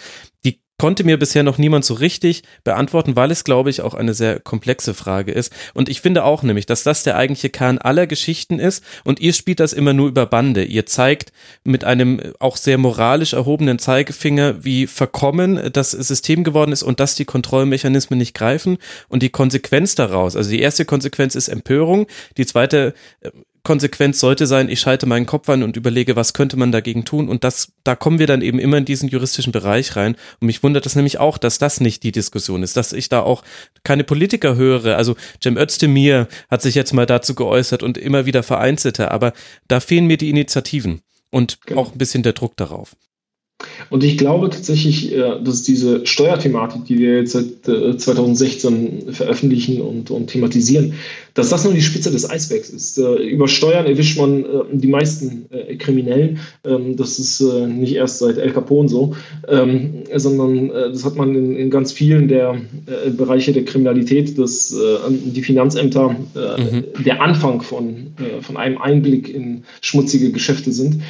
Die konnte mir bisher noch niemand so richtig beantworten, weil es, glaube ich, auch eine sehr komplexe Frage ist. Und ich finde auch nämlich, dass das der eigentliche Kern aller Geschichten ist und ihr spielt das immer nur über Bande. Ihr zeigt mit einem auch sehr moralisch erhobenen Zeigefinger, wie verkommen das System geworden ist und dass die Kontrollmechanismen nicht greifen und die Konsequenz daraus. Also die erste Konsequenz ist Empörung, die zweite Konsequenz sollte sein, ich schalte meinen Kopf an und überlege, was könnte man dagegen tun. Und das, da kommen wir dann eben immer in diesen juristischen Bereich rein. Und mich wundert das nämlich auch, dass das nicht die Diskussion ist, dass ich da auch keine Politiker höre. Also Cem Özdemir hat sich jetzt mal dazu geäußert und immer wieder vereinzelte, aber da fehlen mir die Initiativen und genau. auch ein bisschen der Druck darauf. Und ich glaube tatsächlich, äh, dass diese Steuerthematik, die wir jetzt seit 2016 äh, veröffentlichen und, und thematisieren, dass das nur die Spitze des Eisbergs ist. Äh, über Steuern erwischt man die meisten Kriminellen. Ähm, das ist nicht erst seit El Capone so, ähm, sondern das hat man in, ganz vielen der Bereiche der Kriminalität, dass die Finanzämter mhm. der Anfang von, von einem Einblick in schmutzige Geschäfte sind.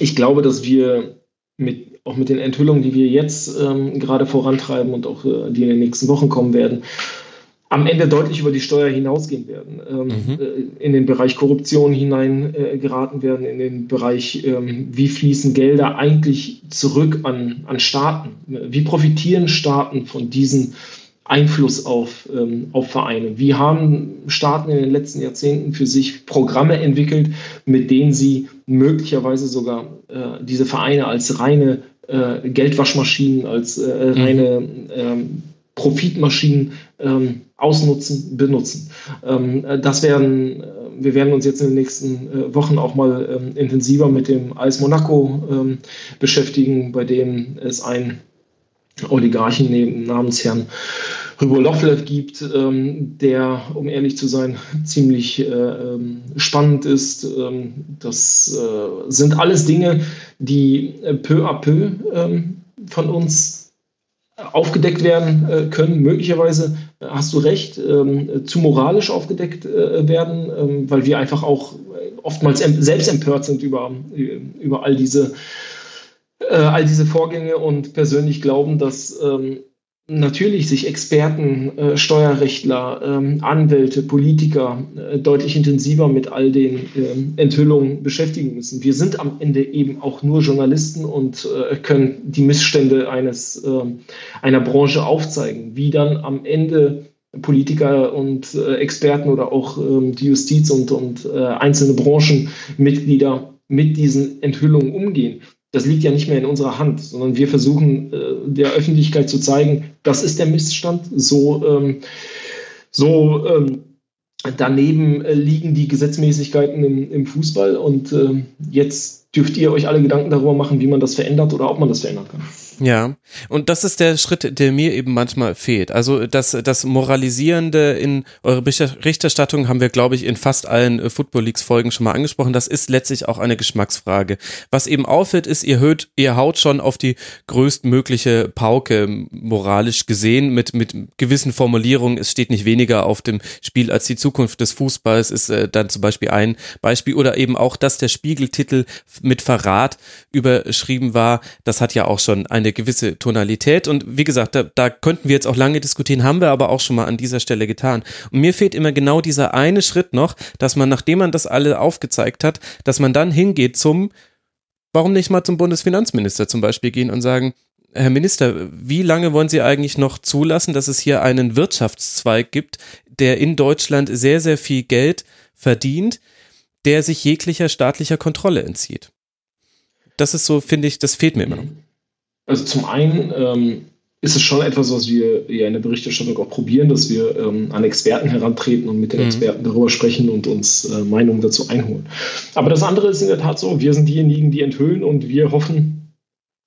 Ich glaube, dass wir mit, auch mit den Enthüllungen, die wir jetzt ähm, gerade vorantreiben und auch äh, die in den nächsten Wochen kommen werden, am Ende deutlich über die Steuer hinausgehen werden, ähm, mhm. Äh, in den Bereich Korruption hinein äh, geraten werden, in den Bereich, ähm, wie fließen Gelder eigentlich zurück an, an Staaten? Wie profitieren Staaten von diesem Einfluss auf, ähm, auf Vereine? Wie haben Staaten in den letzten Jahrzehnten für sich Programme entwickelt, mit denen sie möglicherweise sogar äh, diese Vereine als reine äh, Geldwaschmaschinen, als äh, mhm. reine ähm, Profitmaschinen ähm, ausnutzen, benutzen. Ähm, das werden, äh, wir werden uns jetzt in den nächsten äh, Wochen auch mal ähm, intensiver mit dem AS Monaco ähm, beschäftigen, bei dem es einen Oligarchen namens Herrn Rybolovlev gibt, ähm, der, um ehrlich zu sein, ziemlich äh, ähm, spannend ist. das äh, sind alles Dinge, die äh, peu à peu von uns aufgedeckt werden äh, können. Möglicherweise äh, hast du recht, ähm, zu moralisch aufgedeckt äh, werden, ähm, weil wir einfach auch oftmals selbst empört sind über, über all diese all diese Vorgänge und persönlich glauben, dass ähm, natürlich sich Experten, äh, Steuerrechtler, ähm, Anwälte, Politiker äh, deutlich intensiver mit all den äh, Enthüllungen beschäftigen müssen. Wir sind am Ende eben auch nur Journalisten und äh, können die Missstände eines, ähm, einer Branche aufzeigen. Wie dann am Ende Politiker und äh, Experten oder auch ähm, die Justiz und, und äh, einzelne Branchenmitglieder mit diesen Enthüllungen umgehen das liegt ja nicht mehr in unserer Hand, sondern wir versuchen äh, der Öffentlichkeit zu zeigen, das ist der Missstand, so, ähm, so ähm, daneben äh, liegen die Gesetzmäßigkeiten im, im Fußball und äh, jetzt dürft ihr euch alle Gedanken darüber machen, wie man das verändert oder ob man das verändern kann. Ja, und das ist der Schritt, der mir eben manchmal fehlt. Also das, das Moralisierende in eurer Berichterstattung haben wir, glaube ich, in fast allen äh, Football Leagues Folgen schon mal angesprochen. Das ist letztlich auch eine Geschmacksfrage. Was eben auffällt, ist, ihr hört, ihr haut schon auf die größtmögliche Pauke moralisch gesehen mit, mit gewissen Formulierungen. Es steht nicht weniger auf dem Spiel als die Zukunft des Fußballs ist äh, dann zum Beispiel ein Beispiel oder eben auch, dass der Spiegeltitel mit Verrat überschrieben war. Das hat ja auch schon ein gewisse Tonalität. Und wie gesagt, da, da könnten wir jetzt auch lange diskutieren, haben wir aber auch schon mal an dieser Stelle getan. Und mir fehlt immer genau dieser eine Schritt noch, dass man, nachdem man das alle aufgezeigt hat, dass man dann hingeht zum, warum nicht mal zum Bundesfinanzminister zum Beispiel gehen und sagen, Herr Minister, wie lange wollen Sie eigentlich noch zulassen, dass es hier einen Wirtschaftszweig gibt, der in Deutschland sehr, sehr viel Geld verdient, der sich jeglicher staatlicher Kontrolle entzieht? Das ist so, finde ich, das fehlt mir immer noch. Also zum einen ähm, ist es schon etwas, was wir ja in der Berichterstattung auch probieren, dass wir ähm, an Experten herantreten und mit den mhm. Experten darüber sprechen und uns äh, Meinungen dazu einholen. Aber das andere ist in der Tat so, wir sind diejenigen, die enthüllen und wir hoffen,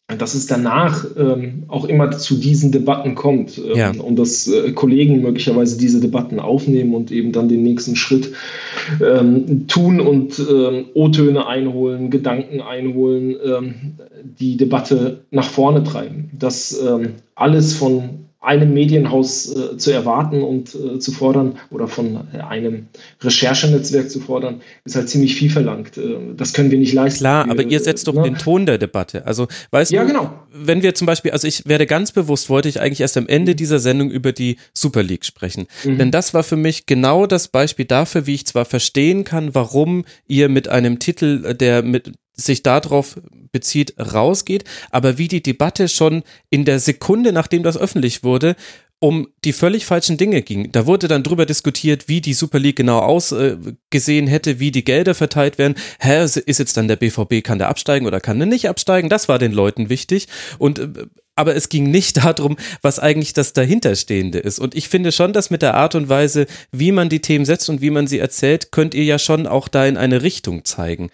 dass es danach ähm, auch immer zu diesen Debatten kommt ähm, ja. und dass äh, Kollegen möglicherweise diese Debatten aufnehmen und eben dann den nächsten Schritt ähm, tun und ähm, O-Töne einholen, Gedanken einholen, ähm, die Debatte nach vorne treiben. Dass ähm, alles von einem Medienhaus äh, zu erwarten und äh, zu fordern oder von äh, einem Recherchenetzwerk zu fordern, ist halt ziemlich viel verlangt. Äh, das können wir nicht leisten. Klar, aber ihr setzt doch ne? den Ton der Debatte. Also, weißt ja, du, genau. wenn wir zum Beispiel, also ich werde ganz bewusst, wollte ich eigentlich erst am Ende dieser Sendung über die Super League sprechen. Mhm. Denn das war für mich genau das Beispiel dafür, wie ich zwar verstehen kann, warum ihr mit einem Titel, der mit sich darauf bezieht, rausgeht, aber wie die Debatte schon in der Sekunde, nachdem das öffentlich wurde, um die völlig falschen Dinge ging. Da wurde dann drüber diskutiert, wie die Super League genau ausgesehen äh, hätte, wie die Gelder verteilt werden. Hä, ist jetzt dann der BVB, kann der absteigen oder kann der nicht absteigen? Das war den Leuten wichtig. Und äh, aber es ging nicht darum, was eigentlich das dahinterstehende ist. Und ich finde schon, dass mit der Art und Weise, wie man die Themen setzt und wie man sie erzählt, könnt ihr ja schon auch da in eine Richtung zeigen.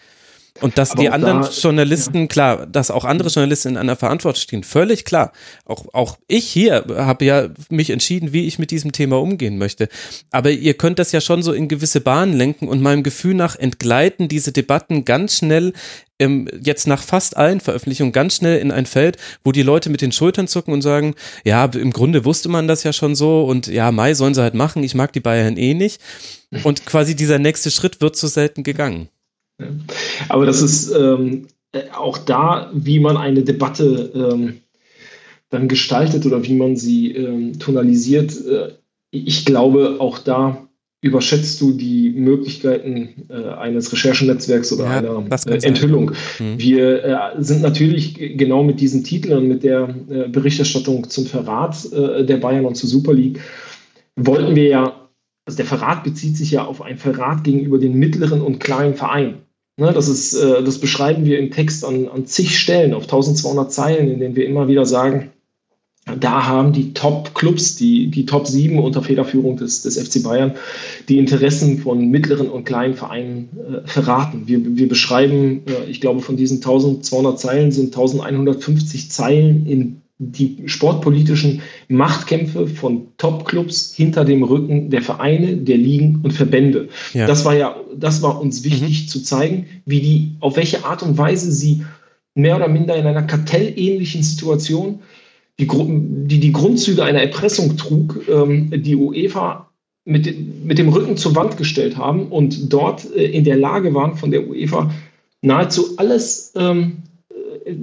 Und dass Aber die anderen da, Journalisten, ja. klar, dass auch andere Journalisten in einer Verantwortung stehen, völlig klar. Auch, auch ich hier habe ja mich entschieden, wie ich mit diesem Thema umgehen möchte. Aber ihr könnt das ja schon so in gewisse Bahnen lenken und meinem Gefühl nach entgleiten diese Debatten ganz schnell ähm, jetzt nach fast allen Veröffentlichungen ganz schnell in ein Feld, wo die Leute mit den Schultern zucken und sagen, ja, im Grunde wusste man das ja schon so und ja, Mai sollen sie halt machen, ich mag die Bayern eh nicht. Und quasi dieser nächste Schritt wird zu selten gegangen. Aber das ist ähm, auch da, wie man eine Debatte ähm, dann gestaltet oder wie man sie ähm, tonalisiert, äh, ich glaube, auch da überschätzt du die Möglichkeiten äh, eines Recherchenetzwerks oder ja, einer äh, Enthüllung. Mhm. Wir äh, sind natürlich genau mit diesen Titeln und mit der äh, Berichterstattung zum Verrat äh, der Bayern und zur Super League wollten wir ja, also der Verrat bezieht sich ja auf einen Verrat gegenüber den mittleren und kleinen Vereinen. Ne, das, ist, äh, das beschreiben wir im Text an, an zig Stellen, auf 1200 Zeilen, in denen wir immer wieder sagen, da haben die Top-Clubs, die, die Top 7 unter Federführung des, des FC Bayern, die Interessen von mittleren und kleinen Vereinen äh, verraten. Wir, wir beschreiben, äh, ich glaube, von diesen 1200 Zeilen sind 1150 Zeilen in die sportpolitischen Machtkämpfe von Top-Clubs hinter dem Rücken der Vereine, der Ligen und Verbände. Ja. Das war ja, das war uns wichtig mhm. zu zeigen, wie die, auf welche Art und Weise sie mehr oder minder in einer kartellähnlichen Situation die, die, die Grundzüge einer Erpressung trug, ähm, die UEFA mit, mit dem Rücken zur Wand gestellt haben und dort äh, in der Lage waren, von der UEFA nahezu alles ähm,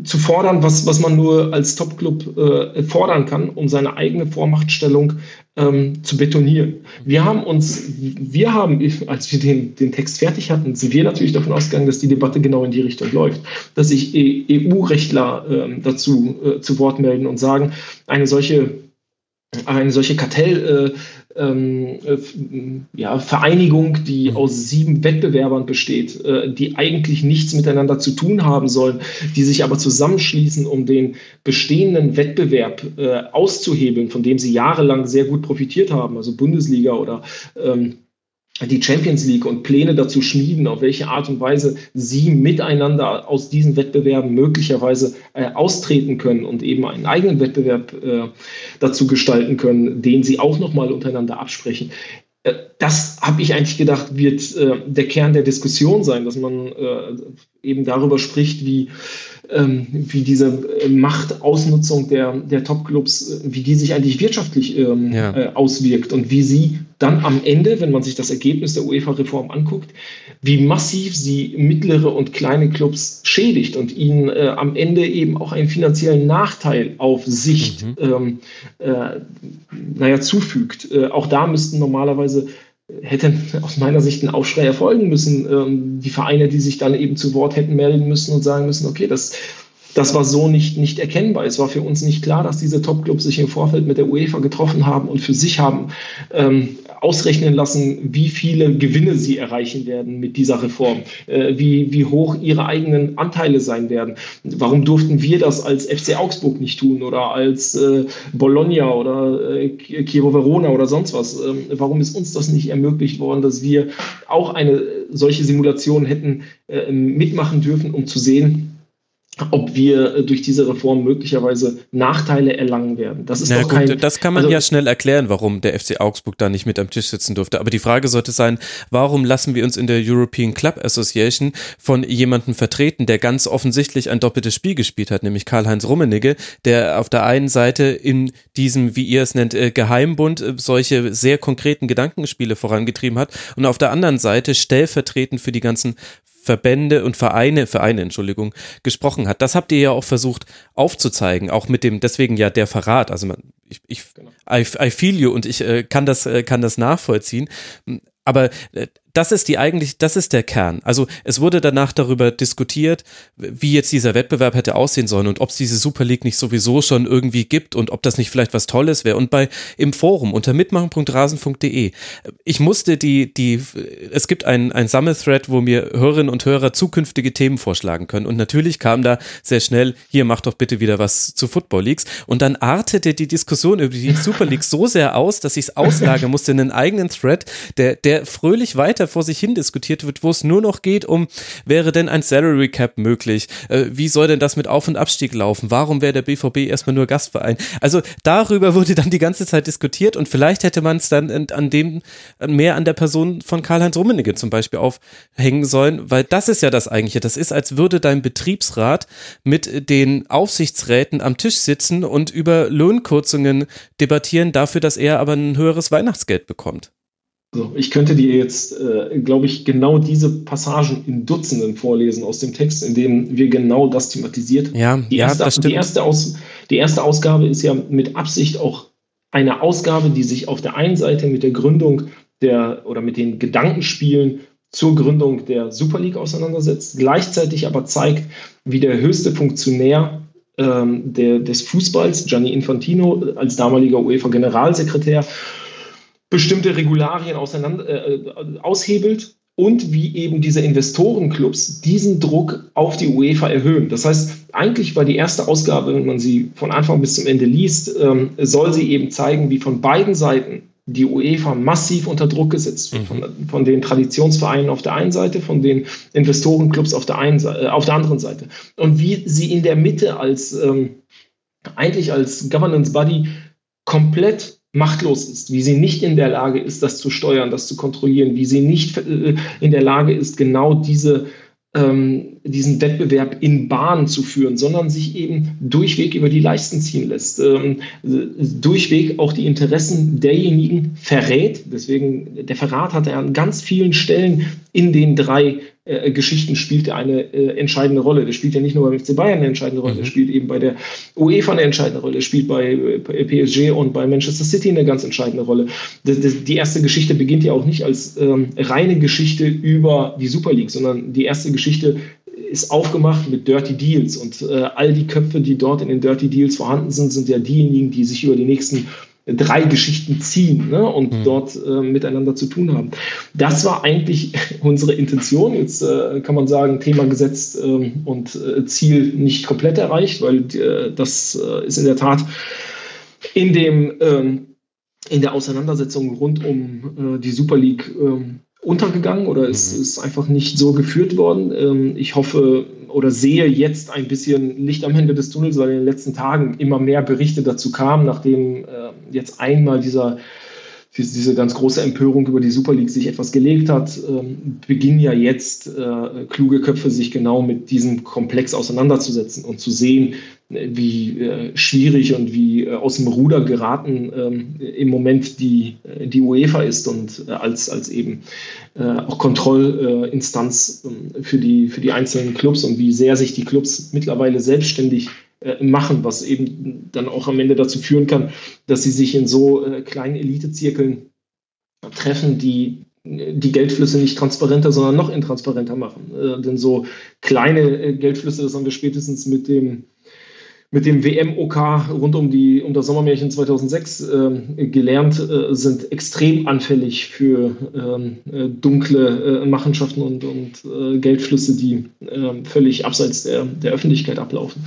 zu fordern, was, was man nur als Top-Club äh, fordern kann, um seine eigene Vormachtstellung ähm, zu betonieren. Wir haben uns, wir haben, als wir den, den Text fertig hatten, sind wir natürlich davon ausgegangen, dass die Debatte genau in die Richtung läuft, dass sich EU-Rechtler äh, dazu äh, zu Wort melden und sagen, eine solche eine solche Kartell, äh, ähm, äh, ja, Vereinigung, die mhm. aus sieben Wettbewerbern besteht, äh, die eigentlich nichts miteinander zu tun haben sollen, die sich aber zusammenschließen, um den bestehenden Wettbewerb äh, auszuhebeln, von dem sie jahrelang sehr gut profitiert haben, also Bundesliga oder ähm, die Champions League und Pläne dazu schmieden, auf welche Art und Weise sie miteinander aus diesen Wettbewerben möglicherweise äh, austreten können und eben einen eigenen Wettbewerb äh, dazu gestalten können, den sie auch nochmal untereinander absprechen. Äh, das habe ich eigentlich gedacht, wird äh, der Kern der Diskussion sein, dass man äh, eben darüber spricht, wie ähm, wie diese äh, Machtausnutzung der, der Top-Clubs, äh, wie die sich eigentlich wirtschaftlich ähm, ja. äh, auswirkt und wie sie dann am Ende, wenn man sich das Ergebnis der UEFA-Reform anguckt, wie massiv sie mittlere und kleine Clubs schädigt und ihnen äh, am Ende eben auch einen finanziellen Nachteil auf Sicht mhm. ähm, äh, naja, zufügt. Äh, auch da müssten normalerweise hätte aus meiner Sicht ein Aufschrei erfolgen müssen. Ähm, die Vereine, die sich dann eben zu Wort hätten melden müssen und sagen müssen, okay, das, das war so nicht, nicht erkennbar. Es war für uns nicht klar, dass diese Top-Clubs sich im Vorfeld mit der UEFA getroffen haben und für sich haben ähm, ausrechnen lassen, wie viele Gewinne sie erreichen werden mit dieser Reform, äh, wie, wie hoch ihre eigenen Anteile sein werden. Warum durften wir das als FC Augsburg nicht tun oder als äh, Bologna oder äh, Chievo Verona oder sonst was? Ähm, warum ist uns das nicht ermöglicht worden, dass wir auch eine solche Simulation hätten äh, mitmachen dürfen, um zu sehen, ob wir äh, durch diese Reform möglicherweise Nachteile erlangen werden. Das ist Na, doch kein, das kann man also, ja schnell erklären, warum der FC Augsburg da nicht mit am Tisch sitzen durfte. Aber die Frage sollte sein, warum lassen wir uns in der European Club Association von jemandem vertreten, der ganz offensichtlich ein doppeltes Spiel gespielt hat, nämlich Karl-Heinz Rummenigge, der auf der einen Seite in diesem, wie ihr es nennt, äh, Geheimbund äh, solche sehr konkreten Gedankenspiele vorangetrieben hat und auf der anderen Seite stellvertretend für die ganzen Verbände und Vereine, Vereine, Entschuldigung, gesprochen hat. Das habt ihr ja auch versucht aufzuzeigen, auch mit dem, deswegen ja der Verrat. Also man, ich, ich genau. I, I feel you und ich äh, kann das, äh, kann das nachvollziehen. Aber äh, das ist die eigentlich, das ist der Kern. Also es wurde danach darüber diskutiert, wie jetzt dieser Wettbewerb hätte aussehen sollen und ob es diese Super League nicht sowieso schon irgendwie gibt und ob das nicht vielleicht was Tolles wäre. Und bei im Forum unter mitmachen.rasen.de, ich musste die, die, es gibt ein, ein Sammelthread, wo mir Hörerinnen und Hörer zukünftige Themen vorschlagen können. Und natürlich kam da sehr schnell, hier macht doch bitte wieder was zu Football Leagues. Und dann artete die Diskussion über die Super League so sehr aus, dass ich es auslagern musste in einen eigenen Thread, der, der fröhlich weiter vor sich hin diskutiert wird, wo es nur noch geht um, wäre denn ein Salary Cap möglich? Äh, wie soll denn das mit Auf- und Abstieg laufen? Warum wäre der BVB erstmal nur Gastverein? Also darüber wurde dann die ganze Zeit diskutiert und vielleicht hätte man es dann an dem, mehr an der Person von Karl-Heinz Rummenigge zum Beispiel aufhängen sollen, weil das ist ja das eigentliche. Das ist, als würde dein Betriebsrat mit den Aufsichtsräten am Tisch sitzen und über Lohnkürzungen debattieren dafür, dass er aber ein höheres Weihnachtsgeld bekommt. So, ich könnte dir jetzt, äh, glaube ich, genau diese Passagen in Dutzenden vorlesen aus dem Text, in dem wir genau das thematisiert Ja, die erste, ja, das stimmt. Die erste, Aus, die erste Ausgabe ist ja mit Absicht auch eine Ausgabe, die sich auf der einen Seite mit der Gründung der oder mit den Gedankenspielen zur Gründung der Super League auseinandersetzt, gleichzeitig aber zeigt, wie der höchste Funktionär ähm, der, des Fußballs, Gianni Infantino, als damaliger UEFA-Generalsekretär, bestimmte Regularien auseinander, äh, äh, aushebelt und wie eben diese Investorenclubs diesen Druck auf die UEFA erhöhen. Das heißt, eigentlich war die erste Ausgabe, wenn man sie von Anfang bis zum Ende liest, ähm, soll sie eben zeigen, wie von beiden Seiten die UEFA massiv unter Druck gesetzt wird. Mhm. Von, von, den Traditionsvereinen auf der einen Seite, von den Investorenclubs auf der, einen, äh, auf der anderen Seite. Und wie sie in der Mitte als ähm, eigentlich als Governance Body komplett machtlos ist, wie sie nicht in der Lage ist, das zu steuern, das zu kontrollieren, wie sie nicht äh, in der Lage ist, genau diese ähm, diesen Wettbewerb in Bahn zu führen, sondern sich eben durchweg über die Leisten ziehen lässt, ähm, durchweg auch die Interessen derjenigen verrät. Deswegen, der Verrat hat er an ganz vielen Stellen in den drei äh, Geschichten spielt er eine äh, entscheidende Rolle. Der spielt ja nicht nur beim FC Bayern eine entscheidende Rolle, mhm. er spielt eben bei der UEFA eine entscheidende Rolle, er spielt bei, bei PSG und bei Manchester City eine ganz entscheidende Rolle. Das, das, die erste Geschichte beginnt ja auch nicht als ähm, reine Geschichte über die Super League, sondern die erste Geschichte ist aufgemacht mit Dirty Deals und äh, all die Köpfe, die dort in den Dirty Deals vorhanden sind, sind ja diejenigen, die sich über die nächsten drei Geschichten ziehen ne, und mhm. dort äh, miteinander zu tun haben. Das war eigentlich unsere Intention. Jetzt äh, kann man sagen, Thema gesetzt ähm, und äh, Ziel nicht komplett erreicht, weil äh, das äh, ist in der Tat in dem ähm, in der Auseinandersetzung rund um äh, die Super League ähm, untergegangen oder es mhm. ist einfach nicht so geführt worden. Ähm, ich hoffe oder sehe jetzt ein bisschen Licht am Ende des Tunnels, weil in den letzten Tagen immer mehr Berichte dazu kamen, nachdem äh, jetzt einmal dieser diese ganz große Empörung über die Super League sich etwas gelegt hat, ähm, beginnen ja jetzt äh, kluge Köpfe sich genau mit diesem Komplex auseinanderzusetzen und zu sehen, wie äh, schwierig und wie äh, aus dem Ruder geraten ähm, im Moment die, äh, die UEFA ist und äh, als, als eben äh, auch Kontrollinstanz ähm, für, die, für die einzelnen Clubs und wie sehr sich die Clubs mittlerweile selbstständig machen, was eben dann auch am Ende dazu führen kann, dass sie sich in so kleinen Elitezirkeln treffen, die die Geldflüsse nicht transparenter, sondern noch intransparenter machen. Äh, denn so kleine Geldflüsse, das haben wir spätestens mit dem mit dem WM-OK rund um, die, um das Sommermärchen 2006 äh, gelernt, äh, sind extrem anfällig für ähm, äh, dunkle äh, Machenschaften und, und äh, Geldflüsse, die ähm, völlig abseits der, der Öffentlichkeit ablaufen.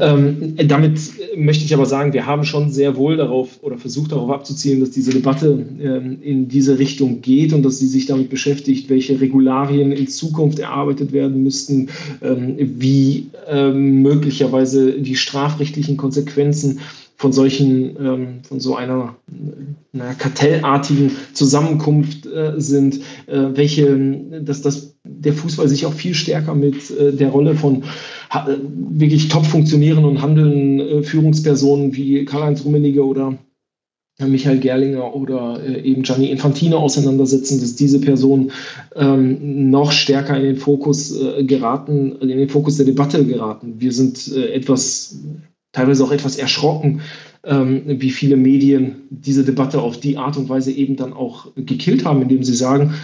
Ähm, damit möchte ich aber sagen, wir haben schon sehr wohl darauf oder versucht darauf abzuzielen, dass diese Debatte ähm, in diese Richtung geht und dass sie sich damit beschäftigt, welche Regularien in Zukunft erarbeitet werden müssten, wie möglicherweise die strafrechtlichen Konsequenzen von solchen, ähm, von so einer, einer kartellartigen Zusammenkunft äh, sind, äh, welche, dass das der Fußball sich auch viel stärker mit äh, der Rolle von äh, wirklich top funktionierenden und handelnden äh, Führungspersonen wie Karl-Heinz Rummenigge oder Michael Gerlinger oder äh, eben Gianni Infantino auseinandersetzen, dass diese Personen ähm, noch stärker in den Fokus äh, geraten, in den Fokus der Debatte geraten. Wir sind äh, etwas, teilweise auch etwas erschrocken, ähm, wie viele Medien diese Debatte auf die Art und Weise eben dann auch gekillt haben, indem sie sagen,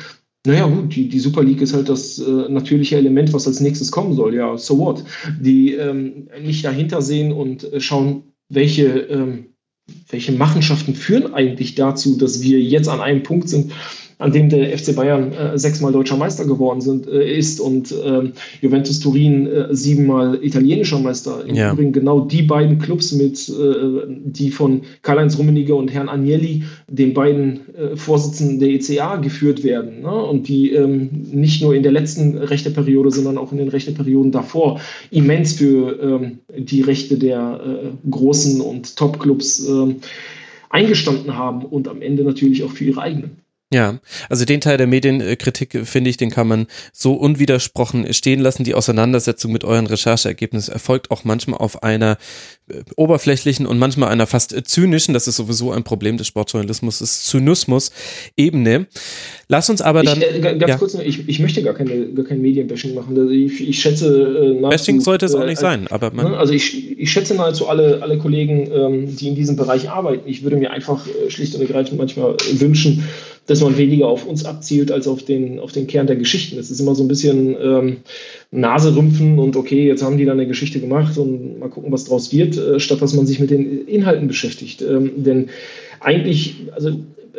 naja, gut, die, die Super League ist halt das äh, natürliche Element, was als nächstes kommen soll. Ja, so what? Die ähm, nicht dahinter sehen und äh, schauen, welche ähm, welche Machenschaften führen eigentlich dazu, dass wir jetzt an einem Punkt sind, an dem der FC Bayern äh, sechsmal deutscher Meister geworden sind, äh, ist und äh, Juventus Turin äh, siebenmal italienischer Meister. Im ja. Übrigen genau die beiden Clubs mit, äh, die von Karl-Heinz Rummenigge und Herrn Agnelli, den beiden äh, Vorsitzenden der ECA, geführt werden. Ne? Und die ähm, nicht nur in der letzten Rechteperiode, sondern auch in den Rechteperioden davor immens für ähm, die Rechte der großen und Top-Clubs ähm, eingestanden haben und am Ende natürlich auch für ihre eigenen. Ja, also den Teil der Medienkritik, finde ich, den kann man so unwidersprochen stehen lassen. Die Auseinandersetzung mit euren Rechercheergebnissen erfolgt auch manchmal auf einer äh, oberflächlichen und manchmal einer fast zynischen, das ist sowieso ein Problem des Sportjournalismus, ist Zynismus-Ebene. Lass uns aber dann. Ich, äh, ganz ja. kurz, ich, ich möchte gar, keine, gar kein Medienbashing machen. Also ich, ich schätze. Äh, Bashing sollte es auch nicht äh, sein, aber man. Ne, also ich, ich schätze nahezu alle, alle Kollegen, ähm, die in diesem Bereich arbeiten. Ich würde mir einfach äh, schlicht und ergreifend manchmal wünschen, dass man weniger auf uns abzielt als auf den, auf den Kern der Geschichten. Es ist immer so ein bisschen ähm, Nase rümpfen und okay, jetzt haben die da eine Geschichte gemacht und mal gucken, was draus wird, äh, statt dass man sich mit den Inhalten beschäftigt. Ähm, denn eigentlich, also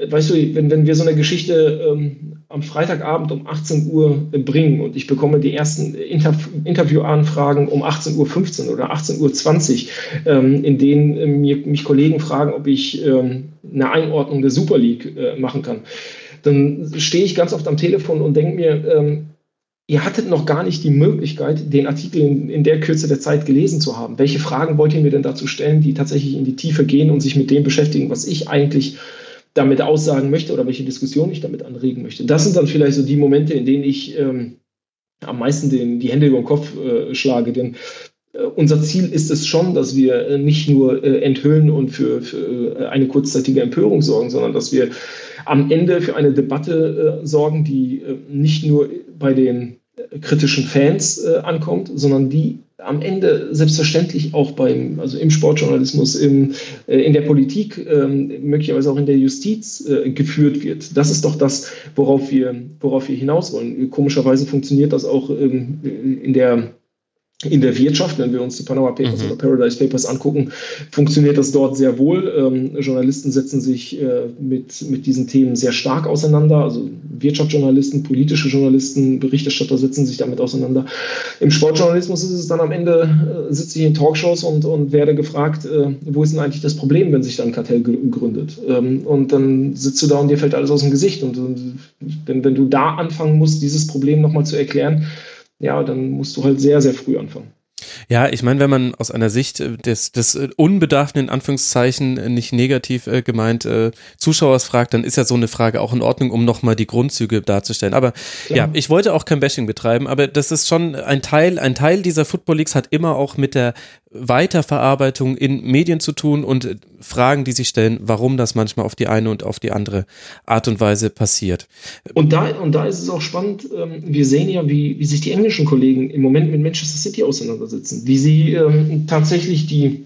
weißt du, wenn, wenn wir so eine Geschichte ähm, am Freitagabend um 18 Uhr bringen und ich bekomme die ersten Interv Interviewanfragen um 18.15 Uhr oder 18.20 Uhr, ähm, in denen äh, mir, mich Kollegen fragen, ob ich ähm, eine Einordnung der Super League äh, machen kann, dann stehe ich ganz oft am Telefon und denke mir, ähm, ihr hattet noch gar nicht die Möglichkeit, den Artikel in, in, der Kürze der Zeit gelesen zu haben. Welche Fragen wollt ihr mir denn dazu stellen, die tatsächlich in die Tiefe gehen und sich mit dem beschäftigen, was ich eigentlich damit aussagen möchte oder welche Diskussion ich damit anregen möchte. Das sind dann vielleicht so die Momente, in denen ich ähm, am meisten den, die Hände über den Kopf äh, schlage. Denn äh, unser Ziel ist es schon, dass wir äh, nicht nur äh, enthüllen und für, für, äh, eine kurzzeitige Empörung sorgen, sondern dass wir am Ende für eine Debatte sorgen, die nicht nur bei den kritischen Fans ankommt, sondern die am Ende selbstverständlich auch beim, also im Sportjournalismus, im, äh, in der Politik, ähm, möglicherweise auch in der Justiz äh, geführt wird. Das ist doch das, worauf wir, worauf wir hinaus wollen. Komischerweise funktioniert das auch ähm, in der in der Wirtschaft, wenn wir uns die Panama Papers mhm. oder Paradise Papers angucken, funktioniert das dort sehr wohl. Ähm, Journalisten setzen sich äh, mit, mit diesen Themen sehr stark auseinander. Also Wirtschaftsjournalisten, politische Journalisten, Berichterstatter setzen sich damit auseinander. Im Sportjournalismus ist es dann am Ende, äh, sitze ich in Talkshows und, und werde gefragt, äh, wo ist denn eigentlich das Problem, wenn sich dann ein Kartell gründet? Ähm, und dann sitzt du da und dir fällt alles aus dem Gesicht. Und, und wenn, wenn du da anfangen musst, dieses Problem nochmal zu erklären, ja, dann musst du halt sehr, sehr früh anfangen. Ja, ich meine, wenn man aus einer Sicht des, des unbedarften, in Anführungszeichen, nicht negativ äh, gemeint, äh, Zuschauers fragt, dann ist ja so eine Frage auch in Ordnung, um nochmal die Grundzüge darzustellen. Aber Klar. ja, ich wollte auch kein Bashing betreiben, aber das ist schon ein Teil, ein Teil dieser Football Leagues hat immer auch mit der Weiterverarbeitung in Medien zu tun und Fragen, die sich stellen, warum das manchmal auf die eine und auf die andere Art und Weise passiert. Und da, und da ist es auch spannend, ähm, wir sehen ja, wie, wie sich die englischen Kollegen im Moment mit Manchester City auseinandersetzen, wie sie ähm, tatsächlich die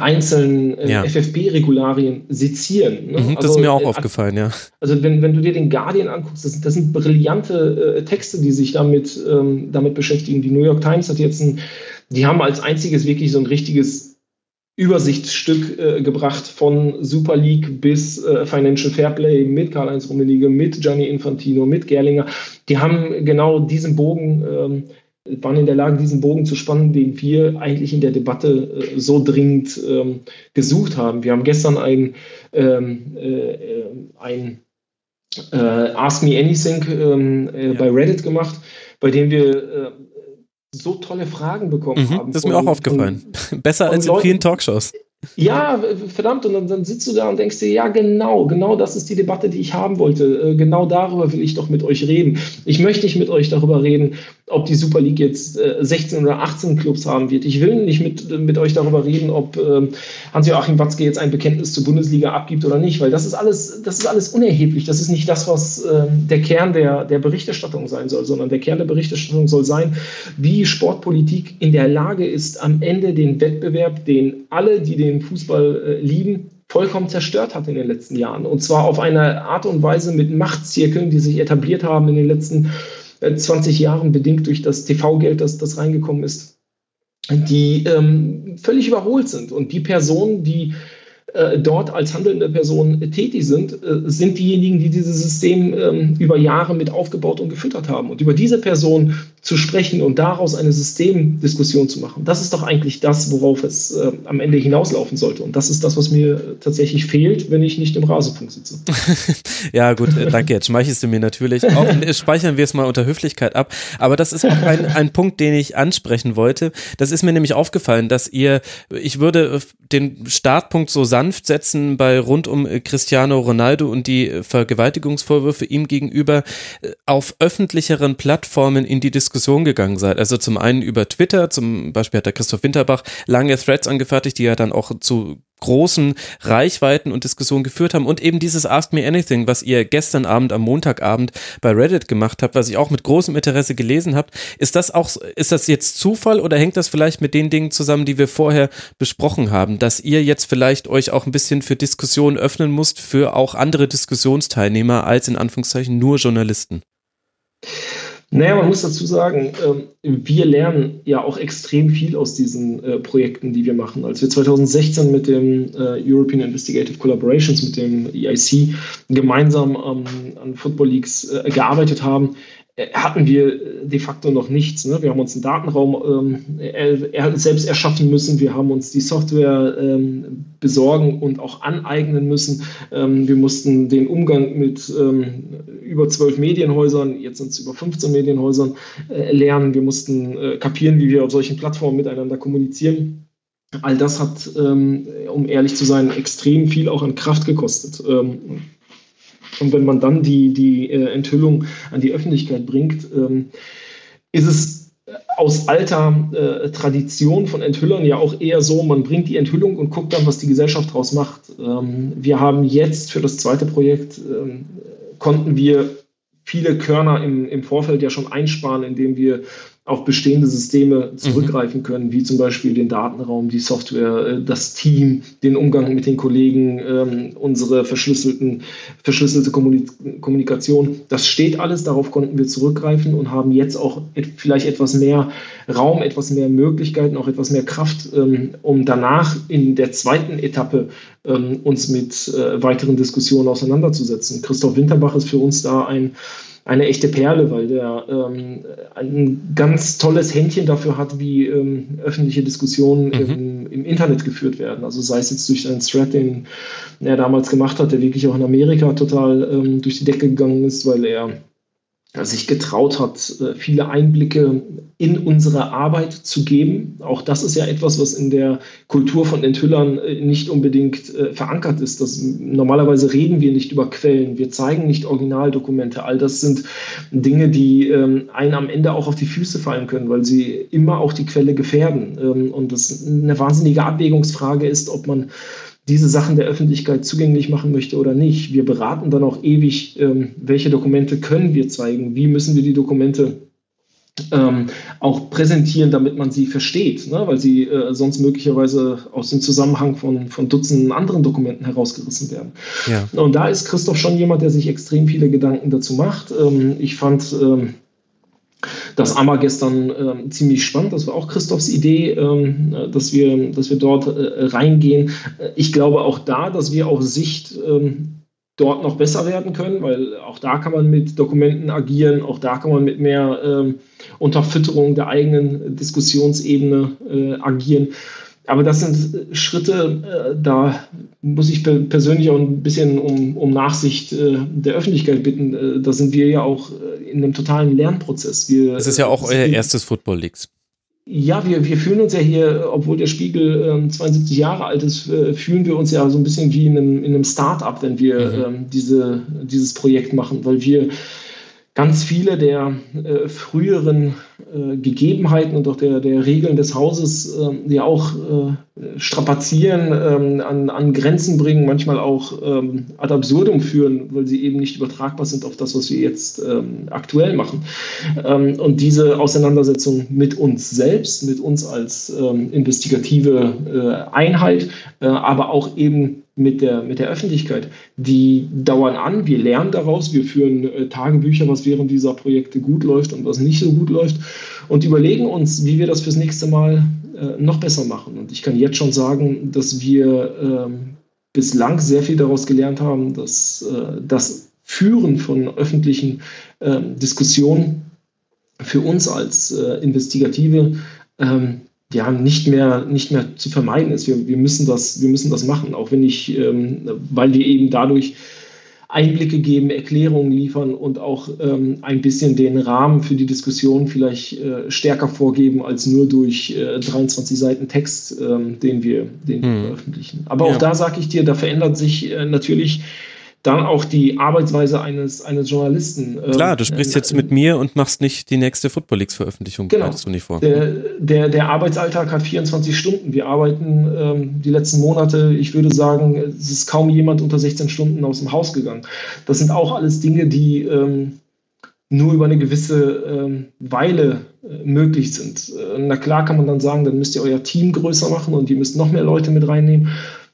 einzelnen äh, ja. FFB-Regularien sezieren. Ne? Mhm, das also, ist mir auch äh, aufgefallen, ja. Also wenn, wenn du dir den Guardian anguckst, das, das sind brillante äh, Texte, die sich damit, ähm, damit beschäftigen. Die New York Times hat jetzt ein die haben als einziges wirklich so ein richtiges Übersichtsstück äh, gebracht von Super League bis äh, Financial Fairplay mit Karl-Heinz Rummenigge, mit Gianni Infantino, mit Gerlinger. Die haben genau diesen Bogen, ähm, waren in der Lage, diesen Bogen zu spannen, den wir eigentlich in der Debatte äh, so dringend ähm, gesucht haben. Wir haben gestern ein, ähm, äh, äh, ein äh, Ask Me Anything ähm, ja. bei Reddit gemacht, bei dem wir so tolle Fragen bekommen mhm, haben. Das ist mir auch aufgefallen. Besser als in vielen Talkshows. Ja, verdammt, und dann, dann, sitzt du da und denkst dir, ja, genau, genau das ist die Debatte, die ich haben wollte. Äh, genau darüber will ich doch mit euch reden. Ich möchte nicht mit euch darüber reden, ob die Super League jetzt 16 äh, oder 18 Clubs haben wird. Ich will nicht mit, mit euch darüber reden, ob ähm, Hans-Joachim Watzke jetzt ein Bekenntnis zur Bundesliga abgibt oder nicht, weil das ist alles, das ist alles unerheblich. Das ist nicht das, was ähm, der Kern der, der Berichterstattung sein soll, sondern der Kern der Berichterstattung soll sein, wie Sportpolitik in der Lage ist, am Ende den Wettbewerb, den alle, die den den Fußball äh, lieben, vollkommen zerstört hat in den letzten Jahren. Und zwar auf eine Art und Weise mit Machtzirkeln, die sich etabliert haben in den letzten äh, 20 Jahren, bedingt durch das TV-Geld, das, das reingekommen ist, die ähm, völlig überholt sind. Und die Personen, die äh, dort als handelnde Person tätig sind, äh, sind diejenigen, die dieses System ähm, über Jahre mit aufgebaut und gefüttert haben. Und über diese Person zu sprechen und daraus eine Systemdiskussion zu machen. Das ist doch eigentlich das, worauf es äh, am Ende hinauslaufen sollte. Und das ist das, was mir tatsächlich fehlt, wenn ich nicht im Rasenfunk sitze. ja, gut, äh, danke. Jetzt schmeichelst du mir natürlich. Auch äh, speichern wir es mal unter Höflichkeit ab. Aber das ist auch ein, ein Punkt, den ich ansprechen wollte. Das ist mir nämlich aufgefallen, dass ihr, ich würde äh, den Startpunkt so sanft setzen bei rund um Cristiano Ronaldo und die Vergewaltigungsvorwürfe ihm gegenüber auf öffentlicheren Plattformen in die Diskussion Diskussion gegangen seid. Also zum einen über Twitter, zum Beispiel hat der Christoph Winterbach lange Threads angefertigt, die ja dann auch zu großen Reichweiten und Diskussionen geführt haben und eben dieses Ask Me Anything, was ihr gestern Abend am Montagabend bei Reddit gemacht habt, was ich auch mit großem Interesse gelesen habe. Ist das auch, ist das jetzt Zufall oder hängt das vielleicht mit den Dingen zusammen, die wir vorher besprochen haben, dass ihr jetzt vielleicht euch auch ein bisschen für Diskussionen öffnen musst, für auch andere Diskussionsteilnehmer als in Anführungszeichen nur Journalisten? Naja, man muss dazu sagen, ähm, wir lernen ja auch extrem viel aus diesen äh, Projekten, die wir machen. Als wir 2016 mit dem äh, European Investigative Collaborations, mit dem EIC, gemeinsam an Football Leagues äh, gearbeitet haben, hatten wir äh, de facto noch nichts. Ne? Wir haben uns einen Datenraum ähm, selbst erschaffen müssen, wir haben uns die Software ähm, besorgen und auch aneignen müssen. Ähm, wir mussten den Umgang mit ähm, über zwölf Medienhäusern, jetzt sind es über 15 Medienhäusern, äh, lernen. Wir mussten äh, kapieren, wie wir auf solchen Plattformen miteinander kommunizieren. All das hat, ähm, um ehrlich zu sein, extrem viel auch an Kraft gekostet. Und wenn man dann die, die äh, Enthüllung an die Öffentlichkeit bringt, ähm, ist es aus alter äh, Tradition von Enthüllern ja auch eher so, man bringt die Enthüllung und guckt dann, was die Gesellschaft daraus macht. Ähm, wir haben jetzt für das zweite Projekt, ähm, konnten wir viele Körner im, im Vorfeld ja schon einsparen, indem wir auf bestehende Systeme mhm. zurückgreifen können, wie zum Beispiel den Datenraum, die Software, äh, das Team, den Umgang mit den Kollegen, ähm, unsere verschlüsselten, verschlüsselte Kommunikation. Das steht alles, darauf konnten wir zurückgreifen und haben jetzt auch vielleicht etwas mehr Raum, etwas mehr Möglichkeiten, auch etwas mehr Kraft, ähm, um danach in der zweiten Etappe ähm, uns mit äh, weiteren Diskussionen auseinanderzusetzen. Christoph Winterbach ist für uns da ein eine echte Perle, weil der ähm, ein ganz tolles Händchen dafür hat, wie ähm, öffentliche Diskussionen mhm. im, im, Internet geführt werden. Also sei es jetzt durch einen Thread, den er damals gemacht hat, der wirklich auch in Amerika total ähm, durch die Decke gegangen ist, weil er sich getraut hat, äh, viele Einblicke in unsere Arbeit zu geben. Auch das ist ja etwas, was in der Kultur von Enthüllern äh, nicht unbedingt äh, verankert ist. Das, normalerweise reden wir nicht über Quellen, wir zeigen nicht Originaldokumente. All das sind Dinge, die ähm, einen am Ende auch auf die Füße fallen können, weil sie immer auch die Quelle gefährden. Ähm, und das eine wahnsinnige Abwägungsfrage ist, ob man diese Sachen der Öffentlichkeit zugänglich machen möchte oder nicht. Wir beraten dann auch ewig, ähm, welche Dokumente können wir zeigen, wie müssen wir die Dokumente ähm, auch präsentieren, damit man sie versteht, ne? weil sie äh, sonst möglicherweise aus dem Zusammenhang von, von Dutzenden anderen Dokumenten herausgerissen werden. Ja. Und da ist Christoph schon jemand, der sich extrem viele Gedanken dazu macht. Ähm, ich fand ähm, das AMA gestern äh, ziemlich spannend. Das war auch Christophs Idee, ähm, dass, wir, dass wir dort äh, reingehen. Ich glaube auch da, dass wir auf Sicht ähm, dort noch besser werden können, weil auch da kann man mit Dokumenten agieren, auch da kann man mit mehr ähm, Unterfütterung der eigenen Diskussionsebene äh, agieren. Aber das sind Schritte, äh, da muss ich persönlich auch ein bisschen um, um Nachsicht äh, der Öffentlichkeit bitten. Äh, da sind wir ja auch in einem totalen Lernprozess. Wir, das ist ja auch euer erstes Football Leagues. Ja, wir, wir fühlen uns ja hier, obwohl der Spiegel äh, 72 Jahre alt ist, äh, fühlen wir uns ja so ein bisschen wie in einem, in einem Start-up, wenn wir mhm. ähm, diese, dieses Projekt machen, weil wir ganz viele der äh, früheren äh, Gegebenheiten und auch der, der Regeln des Hauses äh, ja auch äh, strapazieren, ähm, an, an Grenzen bringen, manchmal auch ähm, ad absurdum führen, weil sie eben nicht übertragbar sind auf das, was wir jetzt ähm, aktuell machen. Und diese Auseinandersetzung mit uns selbst, mit uns als investigative äh, Einheit, äh, aber auch eben mit der, mit der Öffentlichkeit. Die dauern an, wir lernen daraus, wir führen äh, Tagebücher, was während dieser Projekte gut läuft und was nicht so gut läuft und überlegen uns, wie wir das fürs nächste Mal äh, noch besser machen. Und ich kann jetzt schon sagen, dass wir ähm, bislang sehr viel daraus gelernt haben, dass äh, das Führen von öffentlichen ähm, Diskussionen für uns als äh, Investigative ähm, ja nicht mehr, nicht mehr zu vermeiden ist. Wir, wir, müssen, das, wir müssen das machen, auch wenn ich, ähm, weil wir eben dadurch Einblicke geben, Erklärungen liefern und auch ähm, ein bisschen den Rahmen für die Diskussion vielleicht äh, stärker vorgeben als nur durch äh, 23 Seiten Text, ähm, den wir, den wir hm. veröffentlichen. Aber ja. auch da sage ich dir, da verändert sich äh, natürlich dann auch die Arbeitsweise eines, eines Journalisten. Ähm, Klar, du sprichst äh, jetzt mit mir und machst nicht die nächste Football Leagues Veröffentlichung, genau. du nicht vor. Der, der, der Arbeitsalltag hat 24 Stunden. Wir arbeiten ähm, die letzten Monate, ich würde sagen, es ist kaum jemand unter 16 Stunden aus dem Haus gegangen. Das sind auch alles Dinge, die ähm, nur über eine gewisse ähm, Weile äh, möglich sind. Äh, na klar kann man dann sagen, dann müsst ihr euer Team größer machen und ihr müsst noch mehr Leute mit reinnehmen.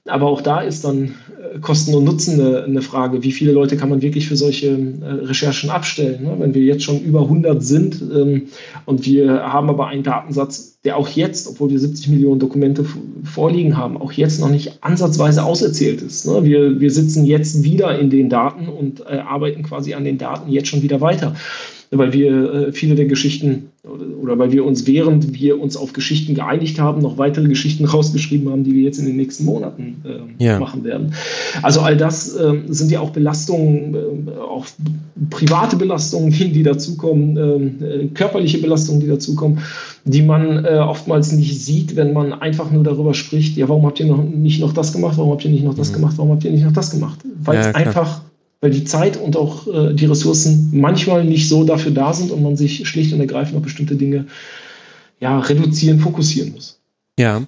Aber auch da ist dann Kosten und Nutzen eine, eine, Frage. Wie viele Leute kann man wirklich für solche äh, Recherchen abstellen? Ne? Wenn wir jetzt schon über 100 sind ähm, und wir haben aber einen Datensatz, der auch jetzt, obwohl wir 70 Millionen Dokumente vorliegen haben, auch jetzt noch nicht ansatzweise auserzählt ist. Ne? Wir, wir sitzen jetzt wieder in den Daten und äh, arbeiten quasi an den Daten jetzt schon wieder weiter weil wir äh, viele der Geschichten oder, weil wir uns, während wir uns auf Geschichten geeinigt haben, noch weitere Geschichten rausgeschrieben haben, die wir jetzt in den nächsten Monaten äh, ja. machen werden. Also all das äh, sind ja auch Belastungen, äh, auch private Belastungen, die, dazukommen, ähm, äh, körperliche Belastungen, die dazukommen, die man äh, oftmals nicht sieht, wenn man einfach nur darüber spricht, ja, warum habt ihr noch nicht noch das gemacht, warum habt ihr nicht noch das mhm. gemacht, warum habt ihr nicht noch das gemacht? Weil ja, es einfach weil die Zeit und auch äh, die Ressourcen manchmal nicht so dafür da sind und man sich schlicht und ergreifend auf bestimmte Dinge ja, reduzieren, fokussieren muss. Ja.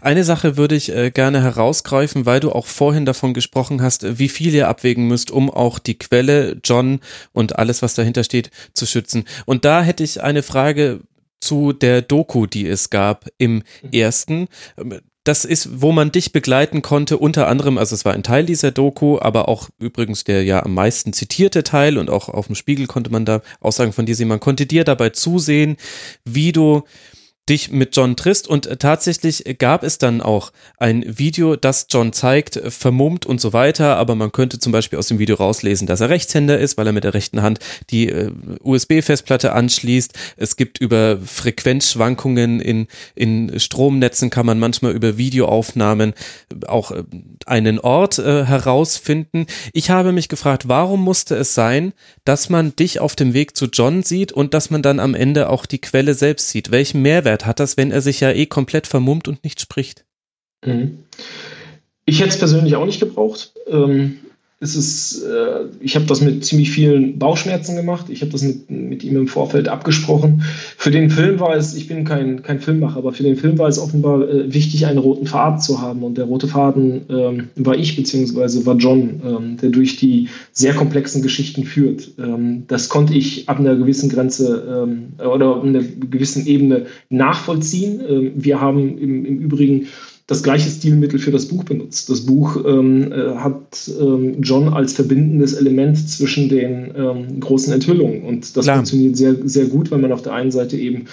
Eine Sache würde ich äh, gerne herausgreifen, weil du auch vorhin davon gesprochen hast, wie viel ihr abwägen müsst, um auch die Quelle, John und alles, was dahinter steht, zu schützen. Und da hätte ich eine Frage zu der Doku, die es gab im mhm. ersten das ist, wo man dich begleiten konnte, unter anderem, also es war ein Teil dieser Doku, aber auch übrigens der ja am meisten zitierte Teil und auch auf dem Spiegel konnte man da Aussagen von dir sehen. Man konnte dir dabei zusehen, wie du dich mit John trist und äh, tatsächlich gab es dann auch ein Video, das John zeigt, äh, vermummt und so weiter, aber man könnte zum Beispiel aus dem Video rauslesen, dass er Rechtshänder ist, weil er mit der rechten Hand die äh, USB-Festplatte anschließt. Es gibt über Frequenzschwankungen in, in Stromnetzen kann man manchmal über Videoaufnahmen auch einen Ort äh, herausfinden. Ich habe mich gefragt, warum musste es sein, dass man dich auf dem Weg zu John sieht und dass man dann am Ende auch die Quelle selbst sieht? Welchen Mehrwert Mehrwert hat das, wenn er sich ja eh komplett vermummt und nicht spricht? Mhm. Ich hätte es persönlich auch nicht gebraucht. Ähm, es ist, äh, ich habe das mit ziemlich vielen Bauchschmerzen gemacht. Ich habe das mit, mit ihm im Vorfeld abgesprochen. Für den Film war es, ich bin kein, kein Filmmacher, aber für den Film war es offenbar äh, wichtig, einen roten Faden zu haben. Und der rote Faden ähm, war ich, beziehungsweise war John, ähm, der durch die sehr komplexen Geschichten führt. Ähm, das konnte ich ab einer gewissen Grenze ähm, oder ab einer gewissen Ebene nachvollziehen. Ähm, wir haben im, im Übrigen das gleiche Stilmittel für das Buch benutzt. Das Buch ähm, äh, hat ähm, John als verbindendes Element zwischen den ähm, großen Enthüllungen. Und das Klar. funktioniert sehr, sehr gut, weil man auf der einen Seite eben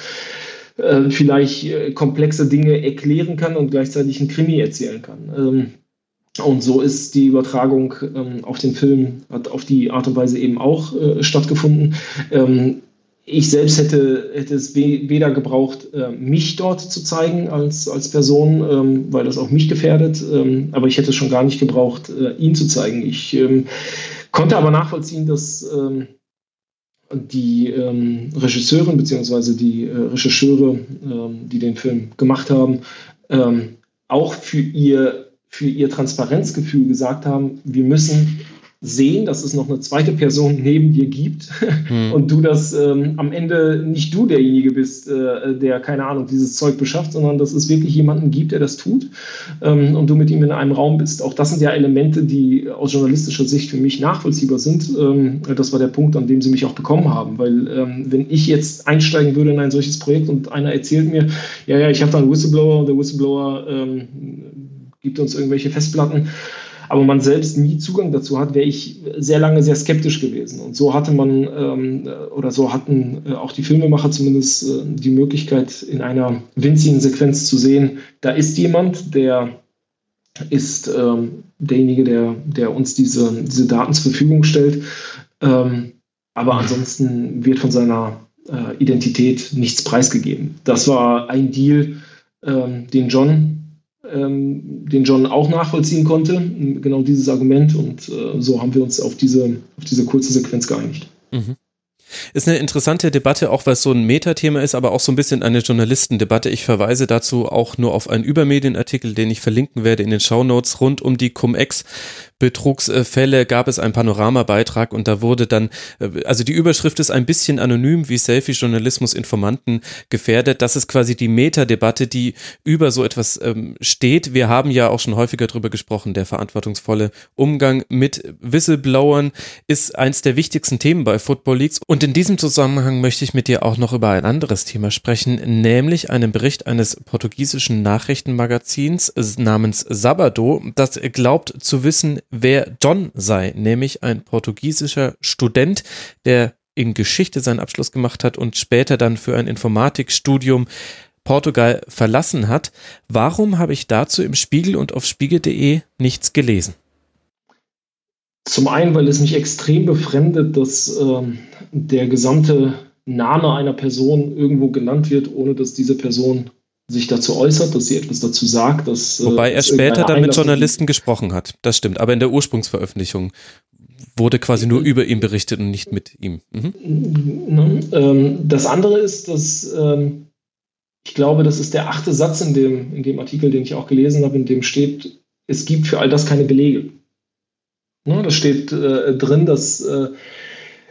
äh, vielleicht äh, komplexe Dinge erklären kann und gleichzeitig einen Krimi erzählen kann. Ähm, und so ist die Übertragung ähm, auf den Film, hat auf die Art und Weise eben auch äh, stattgefunden. Ich selbst hätte, hätte es weder gebraucht, äh, mich dort zu zeigen als, als Person, ähm, weil das auch mich gefährdet, ähm, aber ich hätte es schon gar nicht gebraucht, äh, ihn zu zeigen. Ich ähm, konnte aber nachvollziehen, dass die Regisseurin bzw. die äh, Rechercheure, die den Film gemacht haben, auch für ihr, für ihr Transparenzgefühl gesagt haben, wir müssen sehen, dass es noch eine zweite Person neben dir gibt hm. und du das ähm, am Ende nicht du derjenige bist, äh, der, keine Ahnung, dieses Zeug beschafft, sondern dass es wirklich jemanden gibt, der das tut ähm, und du mit ihm in einem Raum bist. Auch das sind ja Elemente, die aus journalistischer Sicht für mich nachvollziehbar sind. Ähm, das war der Punkt, an dem sie mich auch bekommen haben, weil ähm, wenn ich jetzt einsteigen würde in ein solches Projekt und einer erzählt mir, ja, ja, ich habe da einen Whistleblower und der Whistleblower ähm, gibt uns irgendwelche Festplatten, aber man selbst nie Zugang dazu hat, wäre ich sehr lange sehr skeptisch gewesen. Und so hatte man ähm, oder so hatten äh, auch die Filmemacher zumindest äh, die Möglichkeit, in einer winzigen Sequenz zu sehen, da ist jemand, der ist ähm, derjenige, der, der uns diese, diese Daten zur Verfügung stellt. Ähm, aber ansonsten wird von seiner äh, Identität nichts preisgegeben. Das war ein Deal, ähm, den John den John auch nachvollziehen konnte, genau dieses Argument. Und äh, so haben wir uns auf diese, auf diese kurze Sequenz geeinigt. Mhm. Ist eine interessante Debatte, auch weil es so ein Metathema ist, aber auch so ein bisschen eine Journalistendebatte. Ich verweise dazu auch nur auf einen Übermedienartikel, den ich verlinken werde in den Shownotes rund um die Cum-Ex Betrugsfälle gab es einen Panoramabeitrag und da wurde dann, äh, also die Überschrift ist ein bisschen anonym, wie Selfie-Journalismus Informanten gefährdet. Das ist quasi die Metadebatte, die über so etwas ähm, steht. Wir haben ja auch schon häufiger darüber gesprochen, der verantwortungsvolle Umgang mit Whistleblowern ist eins der wichtigsten Themen bei Football Leagues. Und in diesem Zusammenhang möchte ich mit dir auch noch über ein anderes Thema sprechen, nämlich einen Bericht eines portugiesischen Nachrichtenmagazins namens Sabado, das glaubt zu wissen, wer John sei, nämlich ein portugiesischer Student, der in Geschichte seinen Abschluss gemacht hat und später dann für ein Informatikstudium Portugal verlassen hat. Warum habe ich dazu im Spiegel und auf spiegel.de nichts gelesen? Zum einen, weil es mich extrem befremdet, dass äh, der gesamte Name einer Person irgendwo genannt wird, ohne dass diese Person sich dazu äußert, dass sie etwas dazu sagt. Dass, äh, Wobei er später dann mit Journalisten gesprochen hat. Das stimmt. Aber in der Ursprungsveröffentlichung wurde quasi nur über ihn berichtet und nicht mit ihm. Mhm. Ähm, das andere ist, dass ähm, ich glaube, das ist der achte Satz in dem, in dem Artikel, den ich auch gelesen habe, in dem steht, es gibt für all das keine Belege. Ne, da steht äh, drin, dass äh,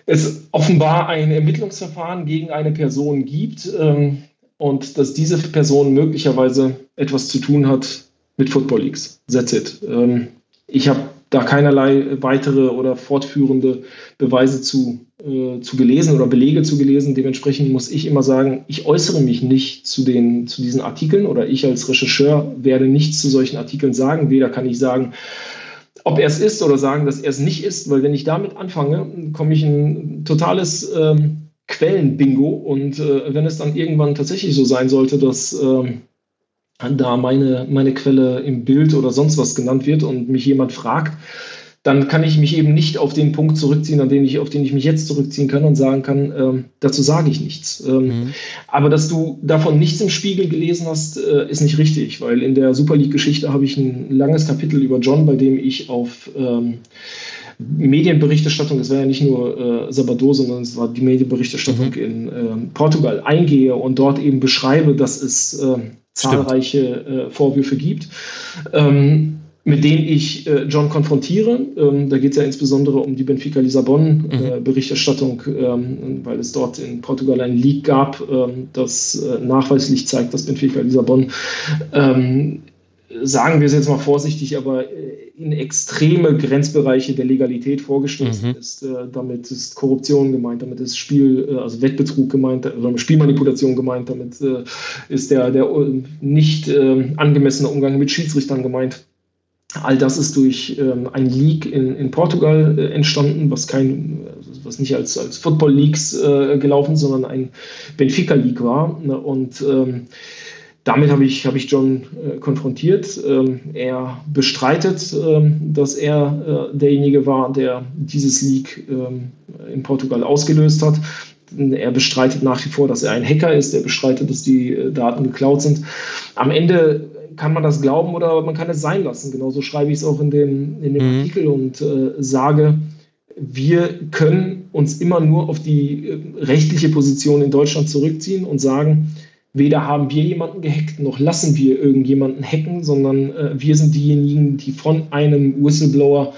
es offenbar ein Ermittlungsverfahren gegen eine Person gibt, ähm, und dass diese Person möglicherweise etwas zu tun hat mit Football Leagues. That's it. Ähm, ich habe da keinerlei weitere oder fortführende Beweise zu, äh, zu gelesen oder Belege zu gelesen. Dementsprechend muss ich immer sagen, ich äußere mich nicht zu, den, zu diesen Artikeln oder ich als Rechercheur werde nichts zu solchen Artikeln sagen. Weder kann ich sagen, ob er es ist oder sagen, dass er es nicht ist, weil wenn ich damit anfange, komme ich in ein totales ähm, Quellenbingo. Und äh, wenn es dann irgendwann tatsächlich so sein sollte, dass äh, da meine, meine Quelle im Bild oder sonst was genannt wird und mich jemand fragt, dann kann ich mich eben nicht auf den Punkt zurückziehen, an den ich, auf den ich mich jetzt zurückziehen kann und sagen kann, äh, dazu sage ich nichts. Ähm, mhm. Aber dass du davon nichts im Spiegel gelesen hast, äh, ist nicht richtig, weil in der Super League-Geschichte habe ich ein langes Kapitel über John, bei dem ich auf ähm, Medienberichterstattung, es war ja nicht nur äh, Sabado, sondern es war die Medienberichterstattung mhm. in äh, Portugal, eingehe und dort eben beschreibe, dass es äh, zahlreiche äh, Vorwürfe gibt. Ähm, mit denen ich äh, John konfrontiere. Ähm, da geht es ja insbesondere um die Benfica Lissabon äh, mhm. Berichterstattung, ähm, weil es dort in Portugal ein Leak gab, ähm, das äh, nachweislich zeigt, dass Benfica Lissabon ähm, sagen wir es jetzt mal vorsichtig, aber äh, in extreme Grenzbereiche der Legalität vorgestoßen mhm. ist. Äh, damit ist Korruption gemeint, damit ist Spiel, äh, also Wettbetrug gemeint, also Spielmanipulation gemeint, damit ist der, der nicht angemessene Umgang mit Schiedsrichtern gemeint. All das ist durch ähm, ein Leak in, in Portugal entstanden, was kein, was nicht als, als Football Leaks gelaufen, sondern ein Benfica Leak war. Ne? Und ähm, damit habe ich, hab ich John äh, konfrontiert. Ähm, er bestreitet, ähm, dass er äh, derjenige war, der dieses Leak ähm, in Portugal ausgelöst hat. Er bestreitet nach wie vor, dass er ein Hacker ist. Er bestreitet, dass die äh, Daten geklaut sind. Am Ende kann man das glauben oder man kann es sein lassen. Genauso schreibe ich es auch in dem, in dem mhm. Artikel und äh, sage, wir können uns immer nur auf die äh, rechtliche Position in Deutschland zurückziehen und sagen, weder haben wir jemanden gehackt, noch lassen wir irgendjemanden hacken, sondern äh, wir sind diejenigen, die von einem Whistleblower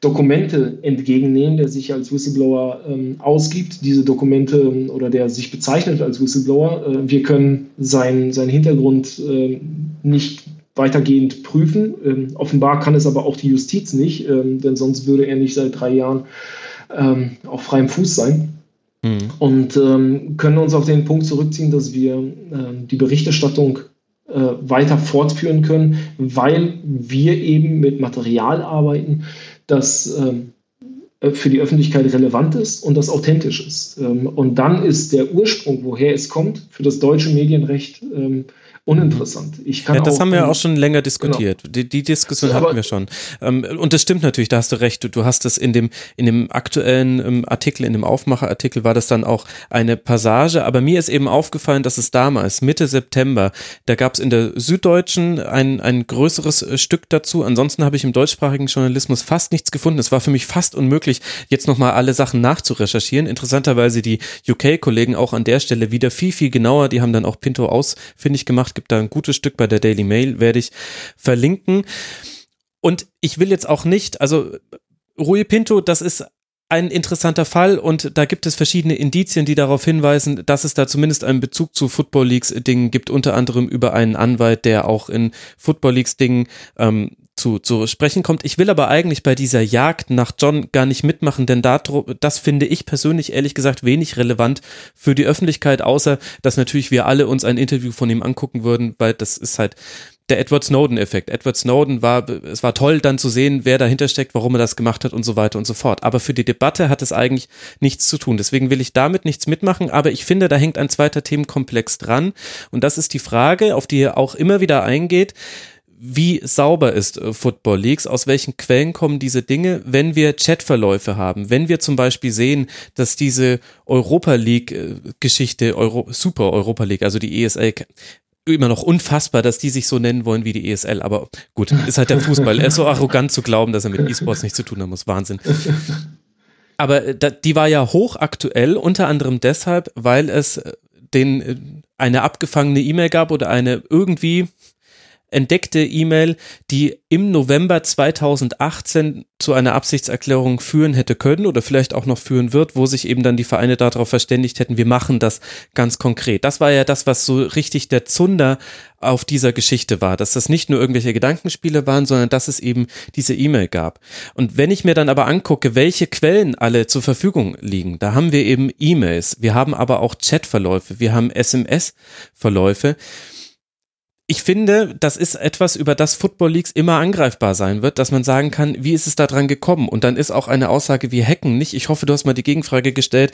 Dokumente entgegennehmen, der sich als Whistleblower ähm, ausgibt, diese Dokumente ähm, oder der sich bezeichnet als Whistleblower. Äh, wir können seinen sein Hintergrund äh, nicht weitergehend prüfen. Ähm, offenbar kann es aber auch die Justiz nicht, ähm, denn sonst würde er nicht seit drei Jahren ähm, auf freiem Fuß sein. Mhm. Und ähm, können uns auf den Punkt zurückziehen, dass wir ähm, die Berichterstattung äh, weiter fortführen können, weil wir eben mit Material arbeiten, das ähm, äh, für die Öffentlichkeit relevant ist und das authentisch ist. Ähm, und dann ist der Ursprung, woher es kommt, für das deutsche Medienrecht ähm, uninteressant. Ich kann ja, das auch, haben wir auch schon länger diskutiert. Genau. Die, die, Diskussion Aber, hatten wir schon. Ähm, und das stimmt natürlich, da hast du recht. Du, hast es in dem, in dem aktuellen ähm, Artikel, in dem Aufmacherartikel war das dann auch eine Passage. Aber mir ist eben aufgefallen, dass es damals, Mitte September, da gab es in der Süddeutschen ein, ein größeres äh, Stück dazu. Ansonsten habe ich im deutschsprachigen Journalismus fast nichts gefunden. Es war für mich fast unmöglich, jetzt nochmal alle Sachen nachzurecherchieren. Interessanterweise die UK-Kollegen auch an der Stelle wieder viel, viel genauer. Die haben dann auch Pinto ausfindig gemacht gibt da ein gutes Stück bei der Daily Mail, werde ich verlinken. Und ich will jetzt auch nicht, also Rui Pinto, das ist ein interessanter Fall und da gibt es verschiedene Indizien, die darauf hinweisen, dass es da zumindest einen Bezug zu Football Leagues Dingen gibt, unter anderem über einen Anwalt, der auch in Football Leagues Dingen ähm, zu, zu sprechen kommt. Ich will aber eigentlich bei dieser Jagd nach John gar nicht mitmachen, denn da, das finde ich persönlich ehrlich gesagt wenig relevant für die Öffentlichkeit, außer dass natürlich wir alle uns ein Interview von ihm angucken würden, weil das ist halt der Edward Snowden-Effekt. Edward Snowden war, es war toll dann zu sehen, wer dahinter steckt, warum er das gemacht hat und so weiter und so fort. Aber für die Debatte hat es eigentlich nichts zu tun. Deswegen will ich damit nichts mitmachen, aber ich finde, da hängt ein zweiter Themenkomplex dran. Und das ist die Frage, auf die er auch immer wieder eingeht wie sauber ist äh, Football Leagues, aus welchen Quellen kommen diese Dinge, wenn wir Chatverläufe haben, wenn wir zum Beispiel sehen, dass diese Europa League äh, Euro, Super Europa League, also die ESL, immer noch unfassbar, dass die sich so nennen wollen wie die ESL, aber gut, ist halt der Fußball. Er ist so arrogant zu glauben, dass er mit E-Sports nichts zu tun haben muss. Wahnsinn. Aber äh, die war ja hochaktuell, unter anderem deshalb, weil es den eine abgefangene E-Mail gab oder eine irgendwie entdeckte E-Mail, die im November 2018 zu einer Absichtserklärung führen hätte können oder vielleicht auch noch führen wird, wo sich eben dann die Vereine darauf verständigt hätten, wir machen das ganz konkret. Das war ja das, was so richtig der Zunder auf dieser Geschichte war, dass das nicht nur irgendwelche Gedankenspiele waren, sondern dass es eben diese E-Mail gab. Und wenn ich mir dann aber angucke, welche Quellen alle zur Verfügung liegen, da haben wir eben E-Mails, wir haben aber auch Chatverläufe, wir haben SMS-Verläufe ich finde, das ist etwas, über das Football Leagues immer angreifbar sein wird, dass man sagen kann, wie ist es da dran gekommen? Und dann ist auch eine Aussage wie Hacken nicht. Ich hoffe, du hast mal die Gegenfrage gestellt.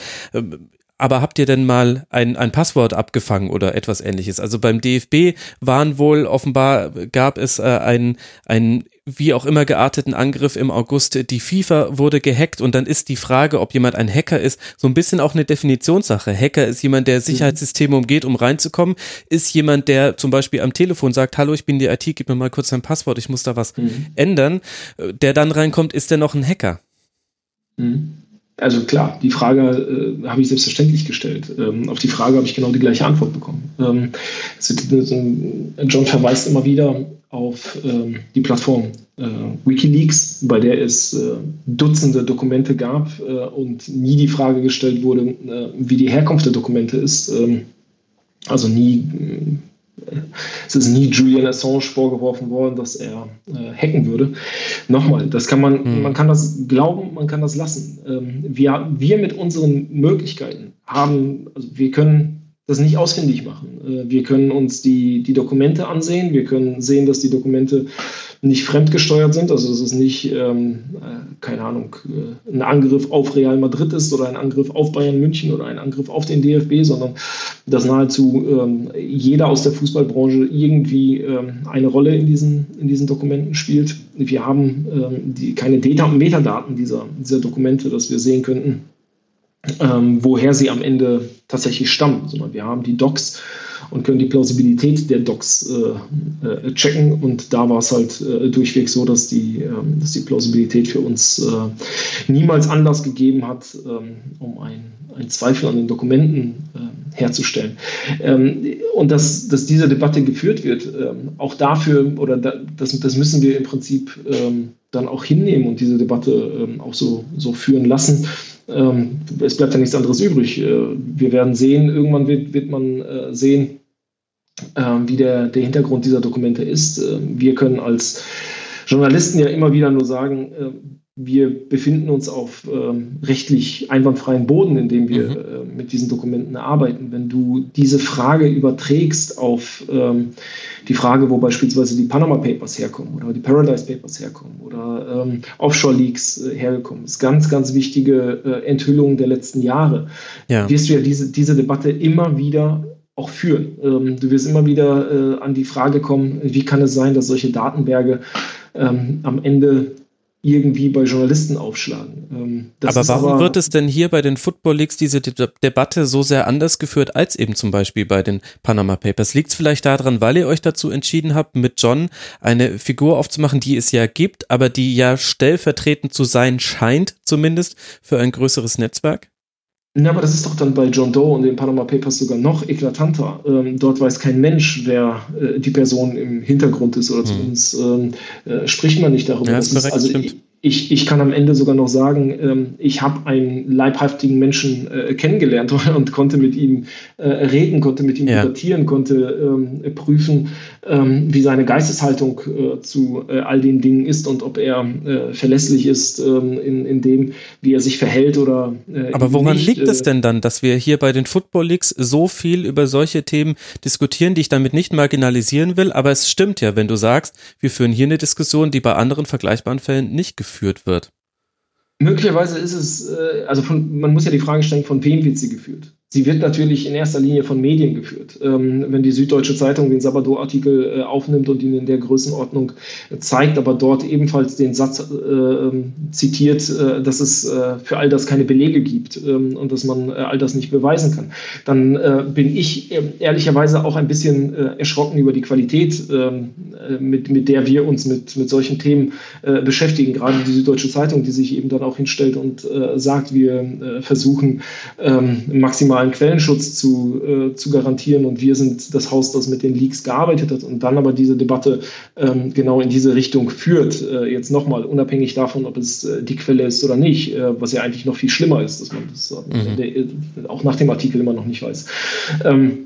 Aber habt ihr denn mal ein, ein Passwort abgefangen oder etwas ähnliches? Also beim DFB waren wohl offenbar, gab es äh, einen, einen wie auch immer gearteten Angriff im August. Die FIFA wurde gehackt und dann ist die Frage, ob jemand ein Hacker ist, so ein bisschen auch eine Definitionssache. Hacker ist jemand, der Sicherheitssysteme umgeht, um reinzukommen. Ist jemand, der zum Beispiel am Telefon sagt, hallo, ich bin die IT, gib mir mal kurz dein Passwort, ich muss da was mhm. ändern. Der dann reinkommt, ist der noch ein Hacker? Mhm. Also klar, die Frage äh, habe ich selbstverständlich gestellt. Ähm, auf die Frage habe ich genau die gleiche Antwort bekommen. Ähm, John verweist immer wieder auf ähm, die Plattform äh, Wikileaks, bei der es äh, Dutzende Dokumente gab äh, und nie die Frage gestellt wurde, äh, wie die Herkunft der Dokumente ist. Ähm, also nie es ist nie Julian Assange vorgeworfen worden, dass er äh, hacken würde. Nochmal, das kann man, mhm. man kann das glauben, man kann das lassen. Ähm, wir, wir mit unseren Möglichkeiten haben, also wir können das nicht ausfindig machen. Äh, wir können uns die, die Dokumente ansehen, wir können sehen, dass die Dokumente nicht fremdgesteuert sind, also dass es nicht, ähm, äh, keine Ahnung, äh, ein Angriff auf Real Madrid ist oder ein Angriff auf Bayern München oder ein Angriff auf den DFB, sondern dass nahezu ähm, jeder aus der Fußballbranche irgendwie ähm, eine Rolle in diesen, in diesen Dokumenten spielt. Wir haben ähm, die, keine Data- und Metadaten dieser, dieser Dokumente, dass wir sehen könnten, ähm, woher sie am Ende tatsächlich stammen, sondern wir haben die Docs und können die Plausibilität der Docs äh, äh, checken. Und da war es halt äh, durchweg so, dass die, ähm, dass die Plausibilität für uns äh, niemals Anlass gegeben hat, ähm, um einen Zweifel an den Dokumenten äh, herzustellen. Ähm, und dass, dass diese Debatte geführt wird, ähm, auch dafür, oder da, das, das müssen wir im Prinzip ähm, dann auch hinnehmen und diese Debatte auch so, so führen lassen ähm, es bleibt ja nichts anderes übrig. Äh, wir werden sehen, irgendwann wird, wird man äh, sehen, äh, wie der, der Hintergrund dieser Dokumente ist. Äh, wir können als Journalisten ja immer wieder nur sagen, äh, wir befinden uns auf ähm, rechtlich einwandfreien Boden, in dem wir mhm. äh, mit diesen Dokumenten arbeiten. Wenn du diese Frage überträgst auf ähm, die Frage, wo beispielsweise die Panama Papers herkommen oder die Paradise Papers herkommen oder ähm, Offshore Leaks äh, hergekommen, ist ganz, ganz wichtige äh, Enthüllungen der letzten Jahre, ja. wirst du ja diese, diese Debatte immer wieder auch führen. Ähm, du wirst immer wieder äh, an die Frage kommen, wie kann es sein, dass solche Datenberge ähm, am Ende irgendwie bei Journalisten aufschlagen. Ähm, aber warum aber, wird es denn hier bei den Football Leagues diese De Debatte so sehr anders geführt als eben zum Beispiel bei den Panama Papers? Liegt es vielleicht daran, weil ihr euch dazu entschieden habt, mit John eine Figur aufzumachen, die es ja gibt, aber die ja stellvertretend zu sein scheint, zumindest für ein größeres Netzwerk? Na, aber das ist doch dann bei John Doe und den Panama Papers sogar noch eklatanter. Ähm, dort weiß kein Mensch, wer äh, die Person im Hintergrund ist oder hm. zumindest ähm, äh, spricht man nicht darüber. Ja, das ist korrekt, also, stimmt ich, ich kann am Ende sogar noch sagen, ähm, ich habe einen leibhaftigen Menschen äh, kennengelernt und konnte mit ihm äh, reden, konnte mit ihm ja. debattieren, konnte ähm, prüfen, wie seine Geisteshaltung äh, zu äh, all den Dingen ist und ob er äh, verlässlich ist ähm, in, in dem, wie er sich verhält oder. Äh, Aber woran nicht. liegt es denn dann, dass wir hier bei den Football Leagues so viel über solche Themen diskutieren, die ich damit nicht marginalisieren will? Aber es stimmt ja, wenn du sagst, wir führen hier eine Diskussion, die bei anderen vergleichbaren Fällen nicht geführt geführt wird? Möglicherweise ist es, äh, also von, man muss ja die Frage stellen, von wem wird sie geführt? Sie wird natürlich in erster Linie von Medien geführt. Ähm, wenn die Süddeutsche Zeitung den Sabado-Artikel äh, aufnimmt und ihn in der Größenordnung äh, zeigt, aber dort ebenfalls den Satz äh, ähm, zitiert, äh, dass es äh, für all das keine Belege gibt ähm, und dass man äh, all das nicht beweisen kann, dann bin ich ehrlicherweise auch ein bisschen erschrocken über die Qualität, ähm, mit, mit der wir uns mit, mit solchen Themen beschäftigen. Gerade die Süddeutsche Zeitung, die sich eben dann auch hinstellt und sagt, wir versuchen maximal maximalen Quellenschutz zu, äh, zu garantieren und wir sind das Haus, das mit den Leaks gearbeitet hat und dann aber diese Debatte ähm, genau in diese Richtung führt. Äh, jetzt nochmal, unabhängig davon, ob es äh, die Quelle ist oder nicht, äh, was ja eigentlich noch viel schlimmer ist, dass man das mhm. der, auch nach dem Artikel immer noch nicht weiß. Ähm,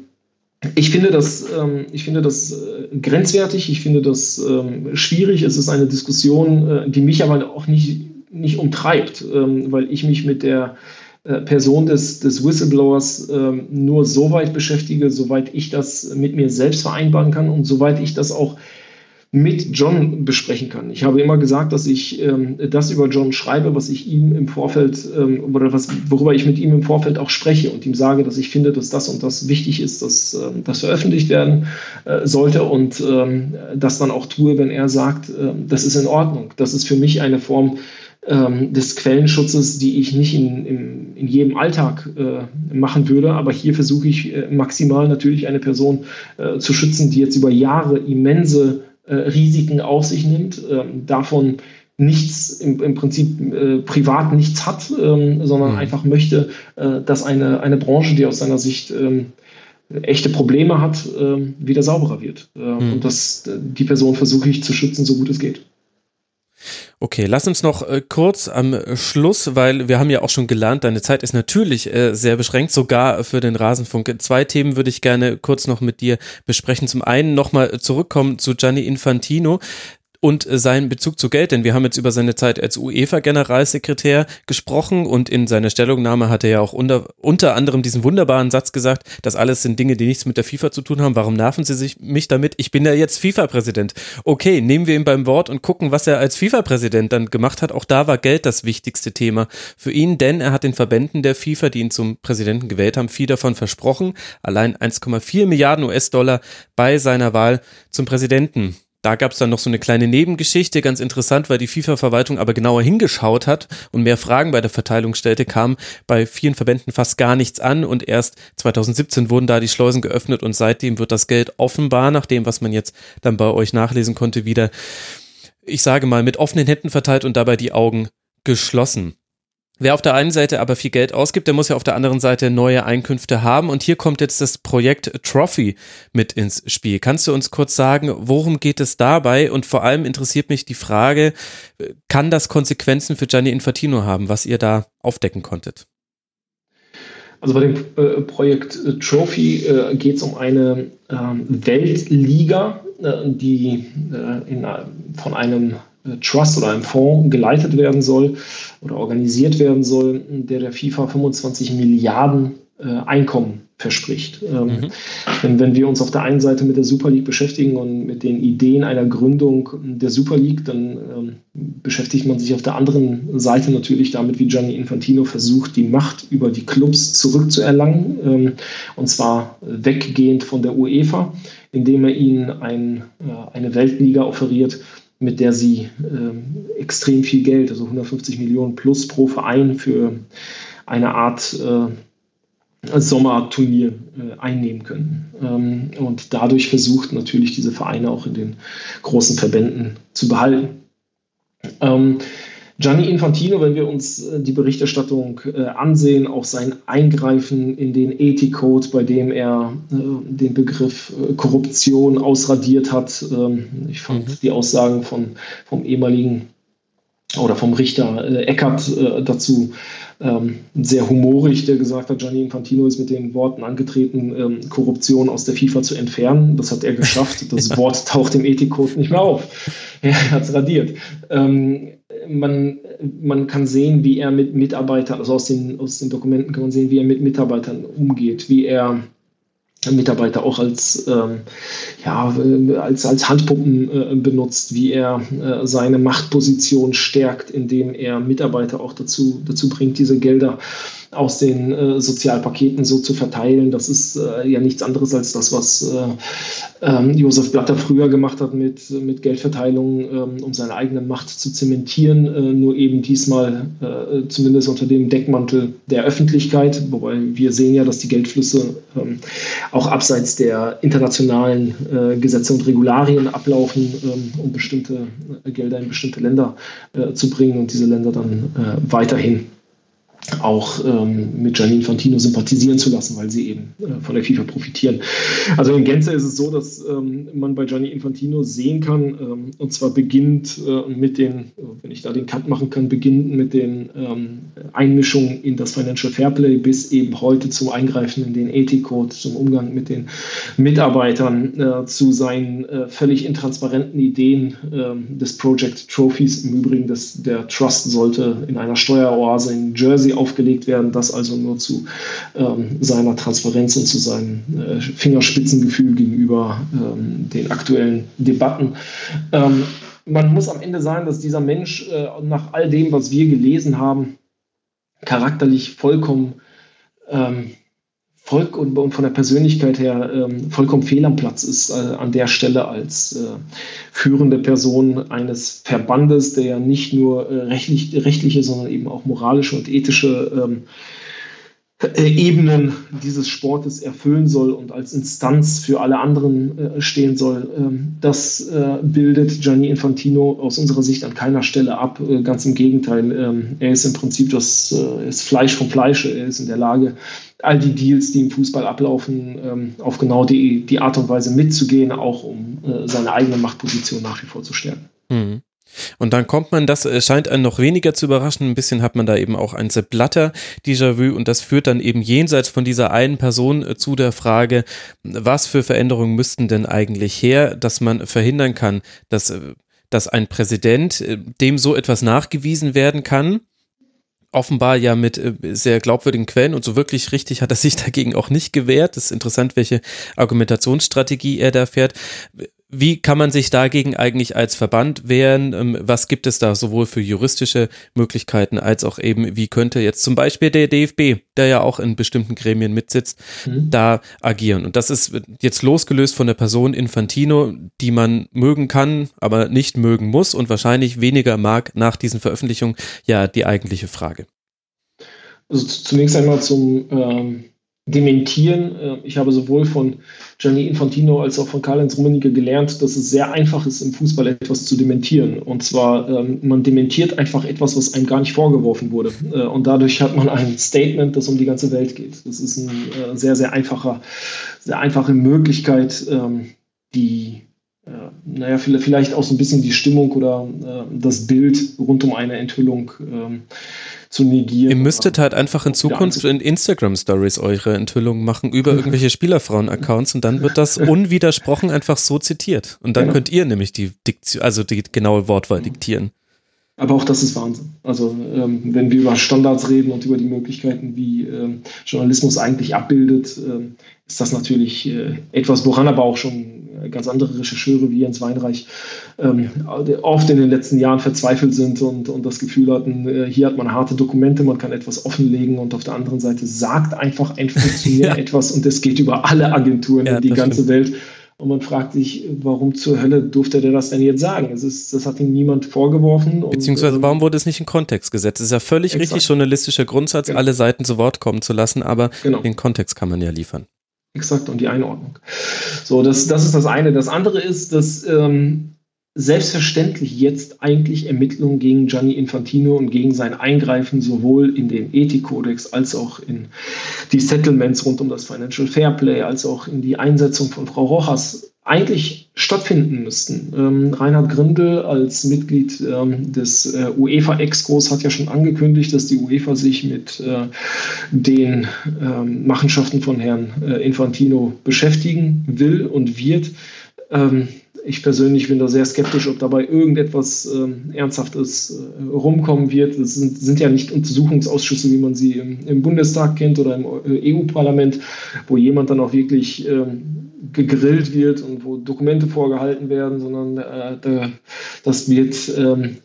ich finde das, ähm, ich finde das äh, grenzwertig, ich finde das ähm, schwierig. Es ist eine Diskussion, äh, die mich aber auch nicht, nicht umtreibt, ähm, weil ich mich mit der äh, Person des, des Whistleblowers äh, nur so weit beschäftige, soweit ich das mit mir selbst vereinbaren kann und soweit ich das auch mit John besprechen kann. Ich habe immer gesagt, dass ich ähm, das über John schreibe, was ich ihm im Vorfeld ähm, oder was, worüber ich mit ihm im Vorfeld auch spreche und ihm sage, dass ich finde, dass das und das wichtig ist, dass ähm, das veröffentlicht werden äh, sollte und ähm, das dann auch tue, wenn er sagt, äh, das ist in Ordnung. Das ist für mich eine Form ähm, des Quellenschutzes, die ich nicht in, in, in jedem Alltag äh, machen würde. Aber hier versuche ich äh, maximal natürlich eine Person äh, zu schützen, die jetzt über Jahre immense äh, Risiken auf sich nimmt, ähm, davon nichts, im, im Prinzip äh, privat nichts hat, ähm, sondern mhm. einfach möchte, äh, dass eine, eine Branche, die aus seiner Sicht ähm, echte Probleme hat, ähm, wieder sauberer wird. Mhm. Und das, die Person versuche ich zu schützen, so gut es geht. Okay, lass uns noch äh, kurz am Schluss, weil wir haben ja auch schon gelernt, deine Zeit ist natürlich äh, sehr beschränkt, sogar für den Rasenfunk. Zwei Themen würde ich gerne kurz noch mit dir besprechen. Zum einen nochmal zurückkommen zu Gianni Infantino und seinen Bezug zu Geld, denn wir haben jetzt über seine Zeit als UEFA-Generalsekretär gesprochen und in seiner Stellungnahme hat er ja auch unter, unter anderem diesen wunderbaren Satz gesagt, das alles sind Dinge, die nichts mit der FIFA zu tun haben. Warum nerven Sie sich mich damit? Ich bin ja jetzt FIFA-Präsident. Okay, nehmen wir ihn beim Wort und gucken, was er als FIFA-Präsident dann gemacht hat. Auch da war Geld das wichtigste Thema für ihn, denn er hat den Verbänden der FIFA, die ihn zum Präsidenten gewählt haben, viel davon versprochen. Allein 1,4 Milliarden US-Dollar bei seiner Wahl zum Präsidenten. Da gab es dann noch so eine kleine Nebengeschichte, ganz interessant, weil die FIFA-Verwaltung aber genauer hingeschaut hat und mehr Fragen bei der Verteilung stellte, kam bei vielen Verbänden fast gar nichts an und erst 2017 wurden da die Schleusen geöffnet und seitdem wird das Geld offenbar, nach dem, was man jetzt dann bei euch nachlesen konnte, wieder, ich sage mal, mit offenen Händen verteilt und dabei die Augen geschlossen. Wer auf der einen Seite aber viel Geld ausgibt, der muss ja auf der anderen Seite neue Einkünfte haben. Und hier kommt jetzt das Projekt Trophy mit ins Spiel. Kannst du uns kurz sagen, worum geht es dabei? Und vor allem interessiert mich die Frage, kann das Konsequenzen für Gianni Infantino haben, was ihr da aufdecken konntet? Also bei dem äh, Projekt äh, Trophy äh, geht es um eine ähm, Weltliga, die in, von einem Trust oder einem Fonds geleitet werden soll oder organisiert werden soll, der der FIFA 25 Milliarden äh, Einkommen verspricht. Ähm, mhm. Denn wenn wir uns auf der einen Seite mit der Super League beschäftigen und mit den Ideen einer Gründung der Super League, dann ähm, beschäftigt man sich auf der anderen Seite natürlich damit, wie Gianni Infantino versucht, die Macht über die Clubs zurückzuerlangen, ähm, und zwar weggehend von der UEFA, indem er ihnen ein, äh, eine Weltliga offeriert, mit der sie äh, extrem viel Geld, also 150 Millionen plus pro Verein für eine Art äh, Sommerturnier äh, einnehmen können. Ähm, und dadurch versucht natürlich diese Vereine auch in den großen Verbänden zu behalten. Ähm, Gianni Infantino, wenn wir uns äh, die Berichterstattung äh, ansehen, auch sein Eingreifen in den Ethikcode, bei dem er äh, den Begriff Korruption ausradiert hat. Ähm, ich fand mhm. die Aussagen von, vom ehemaligen oder vom Richter äh, Eckert äh, dazu ähm, sehr humorig, der gesagt hat, Gianni Infantino ist mit den Worten angetreten, ähm, Korruption aus der FIFA zu entfernen. Das hat er geschafft. Das Wort taucht im Ethikcode nicht mehr auf. Er hat es radiert. Ähm, man, man kann sehen, wie er mit Mitarbeitern, also aus den, aus den Dokumenten kann man sehen, wie er mit Mitarbeitern umgeht, wie er Mitarbeiter auch als, ähm, ja, als, als Handpuppen äh, benutzt, wie er äh, seine Machtposition stärkt, indem er Mitarbeiter auch dazu, dazu bringt, diese Gelder aus den äh, Sozialpaketen so zu verteilen. Das ist äh, ja nichts anderes als das, was äh, ähm, Josef Blatter früher gemacht hat mit, mit Geldverteilung, ähm, um seine eigene Macht zu zementieren. Äh, nur eben diesmal äh, zumindest unter dem Deckmantel der Öffentlichkeit. Wobei wir sehen ja, dass die Geldflüsse ähm, auch abseits der internationalen äh, Gesetze und Regularien ablaufen, um bestimmte Gelder in bestimmte Länder zu bringen und diese Länder dann weiterhin auch ähm, mit Gianni Infantino sympathisieren zu lassen, weil sie eben äh, von der FIFA profitieren. Also in Gänze ist es so, dass ähm, man bei Gianni Infantino sehen kann, ähm, und zwar beginnt äh, mit den, wenn ich da den Cut machen kann, beginnt mit den ähm, Einmischungen in das Financial Fairplay bis eben heute zum Eingreifen in den Ethikcode, zum Umgang mit den Mitarbeitern, äh, zu seinen äh, völlig intransparenten Ideen ähm, des Project Trophies. Im Übrigen, dass der Trust sollte in einer Steueroase in Jersey quasi aufgelegt werden, das also nur zu ähm, seiner Transparenz und zu seinem äh, Fingerspitzengefühl gegenüber ähm, den aktuellen Debatten. Ähm, man muss am Ende sagen, dass dieser Mensch äh, nach all dem, was wir gelesen haben, charakterlich vollkommen ähm, Volk und, von der Persönlichkeit her ähm, vollkommen fehl am Platz ist äh, an der Stelle als äh, führende Person eines Verbandes, der ja nicht nur äh, rechtlich, rechtliche, sondern eben auch moralische und ethische ähm, äh, Ebenen dieses Sportes erfüllen soll und als Instanz für alle anderen äh, stehen soll. Ähm, das äh, bildet Gianni Infantino aus unserer Sicht an keiner Stelle ab. Äh, ganz im Gegenteil, ähm, er ist im Prinzip das äh, ist Fleisch vom Fleische. Er ist in der Lage, all die Deals, die im Fußball ablaufen, ähm, auf genau die, die Art und Weise mitzugehen, auch um äh, seine eigene Machtposition nach wie vor zu stärken. Mhm. Und dann kommt man, das äh, scheint einen noch weniger zu überraschen, ein bisschen hat man da eben auch ein Sepp Blatter Déjà-vu und das führt dann eben jenseits von dieser einen Person äh, zu der Frage, was für Veränderungen müssten denn eigentlich her, dass man verhindern kann, dass, äh, dass ein Präsident, dem so etwas nachgewiesen werden kann, offenbar ja mit sehr glaubwürdigen Quellen und so wirklich richtig hat er sich dagegen auch nicht gewehrt. Das ist interessant, welche Argumentationsstrategie er da fährt. Wie kann man sich dagegen eigentlich als Verband wehren? Ähm, was gibt es da sowohl für juristische Möglichkeiten als auch eben, wie könnte jetzt zum Beispiel der DFB, der ja auch in bestimmten Gremien mitsitzt, mhm. da agieren? Und das ist jetzt losgelöst von der Person Infantino, die man mögen kann, aber nicht mögen muss und wahrscheinlich weniger mag nach diesen Veröffentlichungen, ja die eigentliche Frage. Also zunächst einmal zum ähm dementieren. Äh, ich habe sowohl von Gianni Infantino als auch von Karl-Heinz Rummenigge gelernt, dass es sehr einfach ist, im Fußball etwas zu dementieren. Und zwar, ähm, man dementiert einfach etwas, was einem gar nicht vorgeworfen wurde. Äh, und dadurch hat man ein Statement, das um die ganze Welt geht. Das ist eine äh, sehr, sehr einfacher, sehr einfache Möglichkeit, ähm, die naja, vielleicht auch so ein bisschen die Stimmung oder das Bild rund um eine Enthüllung ähm, zu negieren. Ihr müsstet halt einfach in Zukunft in Instagram-Stories eure Enthüllungen machen über irgendwelche Spielerfrauen-Accounts und dann wird das unwidersprochen einfach so zitiert. Und dann genau. könnt ihr nämlich die Diktion, also die genaue Wortwahl diktieren. Aber auch das ist Wahnsinn. Also ähm, wenn wir über Standards reden und über die Möglichkeiten, wie ähm, Journalismus eigentlich abbildet, ähm, ist das natürlich äh, etwas, woran aber auch schon ganz andere Rechercheure wie Jens Weinreich ähm, oft in den letzten Jahren verzweifelt sind und, und das Gefühl hatten, äh, hier hat man harte Dokumente, man kann etwas offenlegen und auf der anderen Seite sagt einfach ein Funktionär ja. etwas und es geht über alle Agenturen ja, in die ganze stimmt. Welt. Und man fragt sich, warum zur Hölle durfte der das denn jetzt sagen? Es ist, das hat ihm niemand vorgeworfen. Beziehungsweise und, warum wurde es nicht in Kontext gesetzt? Es ist ja völlig exakt. richtig journalistischer Grundsatz, genau. alle Seiten zu Wort kommen zu lassen, aber genau. den Kontext kann man ja liefern. Exakt, und die Einordnung. So, das, das ist das eine. Das andere ist, dass ähm, selbstverständlich jetzt eigentlich Ermittlungen gegen Gianni Infantino und gegen sein Eingreifen sowohl in den Ethikkodex als auch in die Settlements rund um das Financial Fairplay, als auch in die Einsetzung von Frau Rojas eigentlich stattfinden müssten. Ähm, Reinhard Grindel als Mitglied ähm, des äh, UEFA-Excos hat ja schon angekündigt, dass die UEFA sich mit äh, den ähm, Machenschaften von Herrn äh, Infantino beschäftigen will und wird. Ich persönlich bin da sehr skeptisch, ob dabei irgendetwas äh, Ernsthaftes äh, rumkommen wird. Es sind, sind, ja nicht Untersuchungsausschüsse, wie man sie im, im Bundestag kennt oder im äh, EU-Parlament, wo jemand dann auch wirklich ähm, gegrillt wird und wo Dokumente vorgehalten werden, sondern äh, das wird ähm,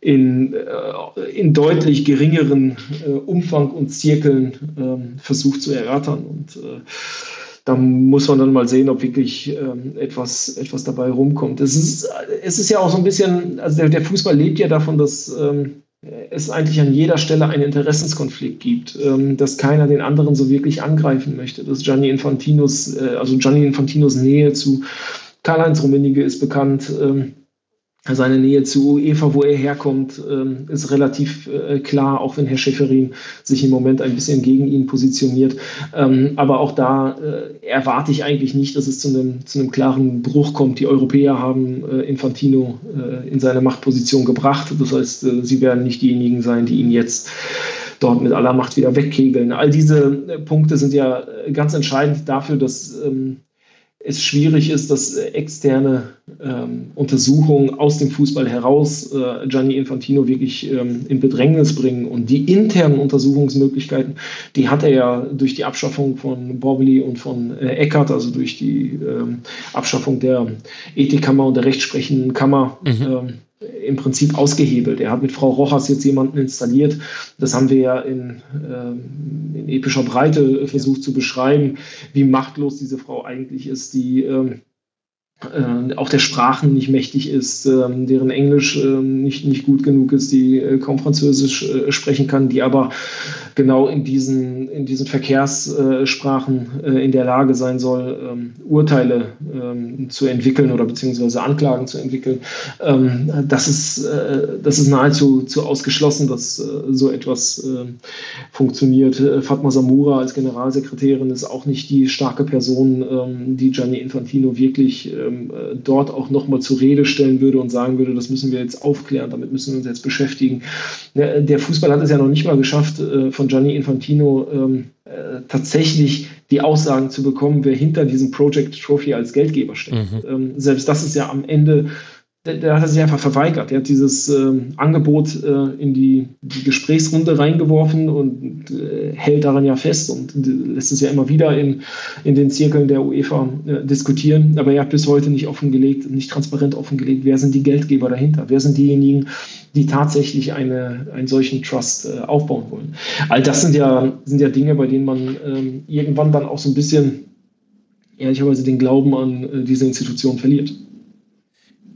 in, äh, in deutlich geringeren äh, Umfang und Zirkeln ähm, versucht zu erörtern. Und da muss man dann mal sehen, ob wirklich ähm, etwas, etwas dabei rumkommt. Es ist, es ist ja auch so ein bisschen, also der, der Fußball lebt ja davon, dass ähm, es eigentlich an jeder Stelle einen Interessenskonflikt gibt, ähm, dass keiner den anderen so wirklich angreifen möchte. Dass Gianni Infantinos, äh, also Gianni Infantinos Nähe zu Karl-Heinz Rummenigge ist bekannt. Ähm, seine Nähe zu UEFA, wo er herkommt, ähm, ist relativ äh, klar, auch wenn Herr Schäferin sich im Moment ein bisschen gegen ihn positioniert. Ähm, aber auch da äh, erwarte ich eigentlich nicht, dass es zu einem, zu einem klaren Bruch kommt. Die Europäer haben äh, Infantino in seine Machtposition gebracht. Das heißt, sie werden nicht diejenigen sein, die ihn jetzt dort mit aller Macht wieder wegkegeln. All diese Punkte sind ja ganz entscheidend dafür, dass ähm, es schwierig ist, dass äh, externe ähm, Untersuchungen aus dem Fußball heraus äh, Gianni Infantino wirklich ähm, in Bedrängnis bringen. Und die internen Untersuchungsmöglichkeiten, die hat er ja durch die Abschaffung von Borbeli und von äh, Eckert, also durch die ähm, Abschaffung der Ethikkammer und der rechtsprechenden Kammer, mhm. Ähm, im Prinzip ausgehebelt. Er hat mit Frau Rojas jetzt jemanden installiert. Das haben wir ja in, äh, in epischer Breite versucht zu beschreiben, wie machtlos diese Frau eigentlich ist, die ähm, äh, auch der Sprachen nicht mächtig ist, äh, deren Englisch äh, nicht, nicht gut genug ist, die äh, kaum Französisch äh, sprechen kann, die aber genau in diesen, in diesen Verkehrssprachen in der Lage sein soll, ähm, Urteile ähm, zu entwickeln oder beziehungsweise Anklagen zu entwickeln. Ähm, das, ist, das ist nahezu zu ausgeschlossen, dass so etwas funktioniert. Fatma Samura als Generalsekretärin ist auch nicht die starke Person, die Gianni Infantino wirklich ähm, äh, dort auch nochmal zur Rede stellen würde und sagen würde, das müssen wir jetzt aufklären, damit müssen wir uns jetzt beschäftigen. Der Fußball hat es ja noch nicht mal geschafft, äh, von Gianni Infantino ähm, äh, tatsächlich die Aussagen zu bekommen, wer hinter diesem Project Trophy als Geldgeber steckt. Mhm. Ähm, selbst das ist ja am Ende der, hat sich einfach verweigert. Er hat dieses äh, Angebot äh, in die, die, Gesprächsrunde reingeworfen und äh, hält daran ja fest und lässt es ja immer wieder in, in den Zirkeln der UEFA äh, diskutieren. Aber er hat bis heute nicht offengelegt, nicht transparent offengelegt, wer sind die Geldgeber dahinter? Wer sind diejenigen, die tatsächlich eine, einen solchen Trust äh, aufbauen wollen? All das sind ja, sind ja Dinge, bei denen man ähm, irgendwann dann auch so ein bisschen ehrlicherweise den Glauben an äh, diese Institution verliert.